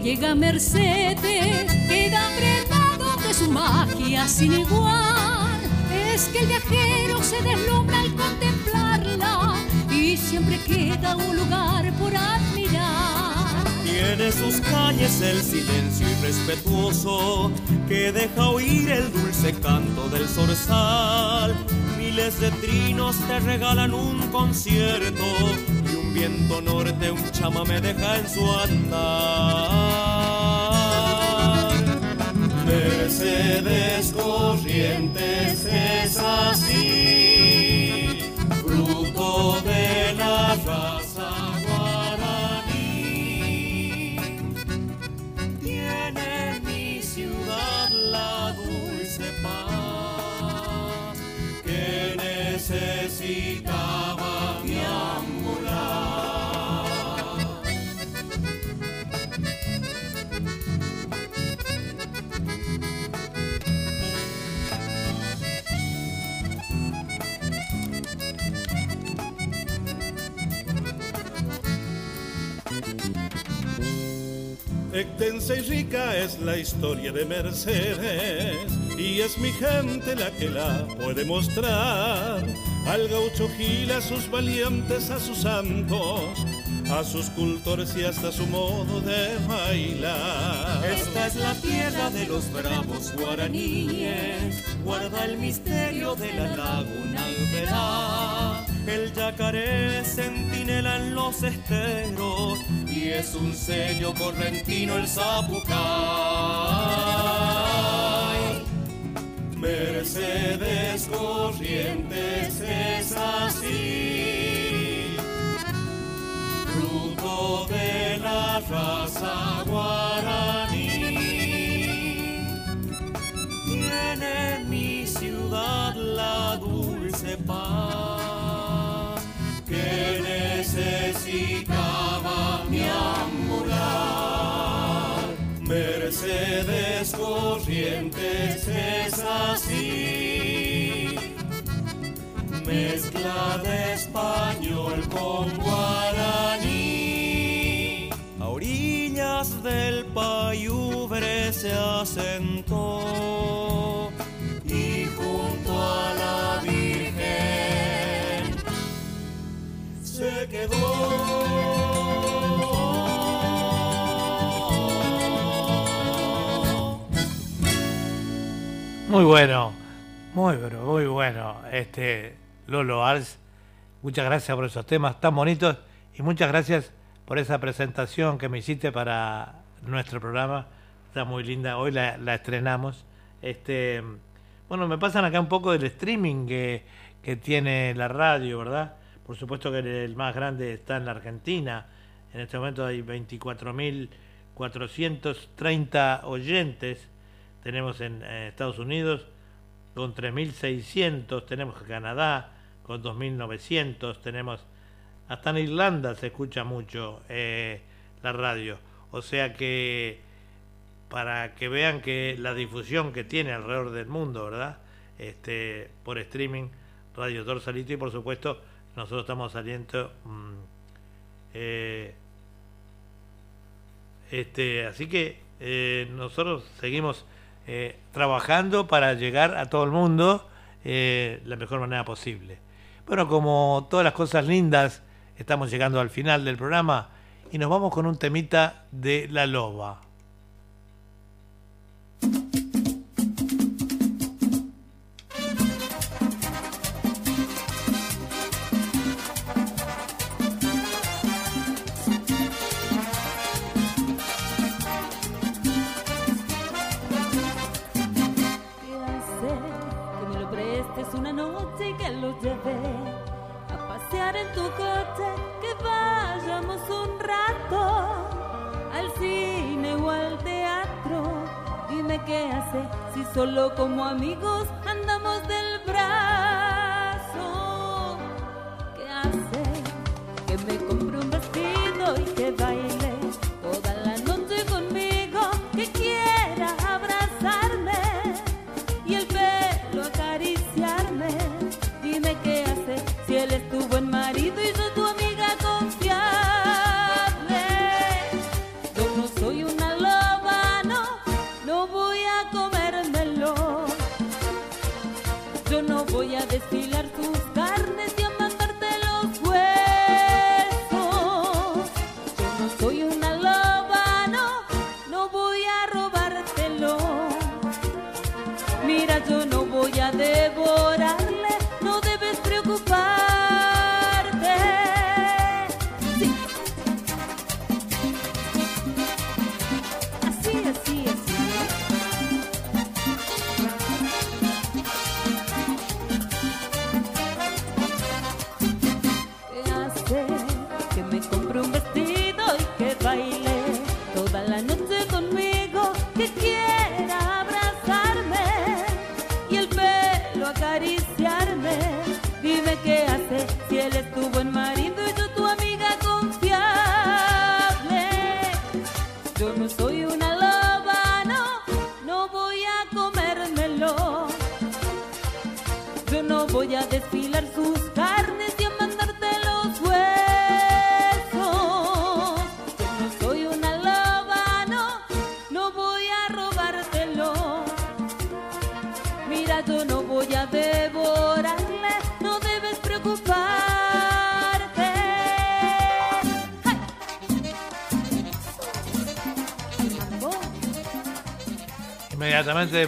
Llega Mercedes queda prendado de su magia sin igual. Es que el viajero se deslumbra al contemplarla y siempre queda un lugar por admirar. Tiene sus calles el silencio irrespetuoso que deja oír el dulce canto del zorzal. Miles de trinos te regalan un concierto viento norte, un chamame deja en su andar. Mercedes Corrientes es así, fruto de la raza Extensa y rica es la historia de Mercedes y es mi gente la que la puede mostrar. Al gaucho Gil, a sus valientes, a sus santos, a sus cultores y hasta su modo de bailar. Esta es la tierra de los bravos guaraníes, guarda el misterio de la laguna Alberá. El yacaré centinela en los esteros y es un sello correntino el zapucay. Mercedes Corrientes es así, fruto de la raza guaraní. Corrientes es así, mezcla de español con guaraní. A orillas del Payubre se asentó y junto a la Virgen se quedó. Muy bueno, muy pero muy bueno. Este Lolo Ars, muchas gracias por esos temas tan bonitos y muchas gracias por esa presentación que me hiciste para nuestro programa. Está muy linda, hoy la, la estrenamos. Este, bueno, me pasan acá un poco del streaming que, que tiene la radio, ¿verdad? Por supuesto que el más grande está en la Argentina. En este momento hay 24.430 oyentes tenemos en, eh, Estados Unidos con 3.600, tenemos Canadá con 2.900, tenemos hasta en Irlanda se escucha mucho eh, la radio. O sea que para que vean que la difusión que tiene alrededor del mundo, ¿verdad? Este, por streaming, Radio Dorsalito y por supuesto nosotros estamos saliendo mm, eh, este, así que nosotros seguimos eh, trabajando para llegar a todo el mundo eh, la mejor manera posible. Bueno, como todas las cosas lindas, estamos llegando al final del programa y nos vamos con un temita de la loba. solo como amigos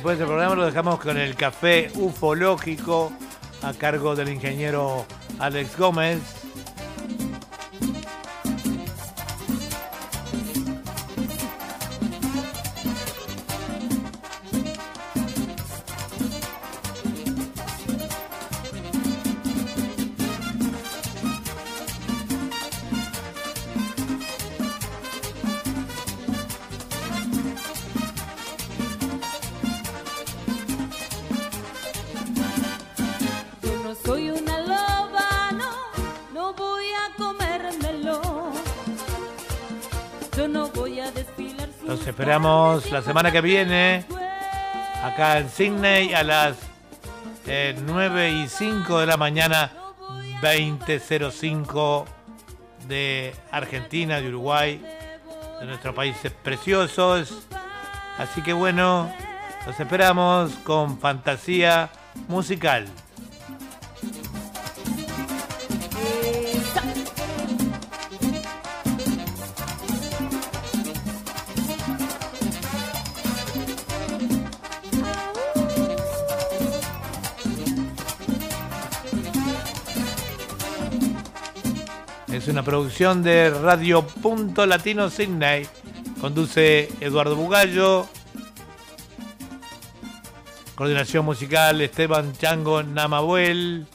después del programa lo dejamos con el café ufológico a cargo del ingeniero Alex Gómez. la semana que viene acá en Sydney a las eh, 9 y 5 de la mañana, 20.05 de Argentina, de Uruguay, de nuestros países preciosos. Así que bueno, los esperamos con fantasía musical. es una producción de Radio Punto Latino Sydney. Conduce Eduardo Bugallo. Coordinación musical Esteban Chango Namabuel.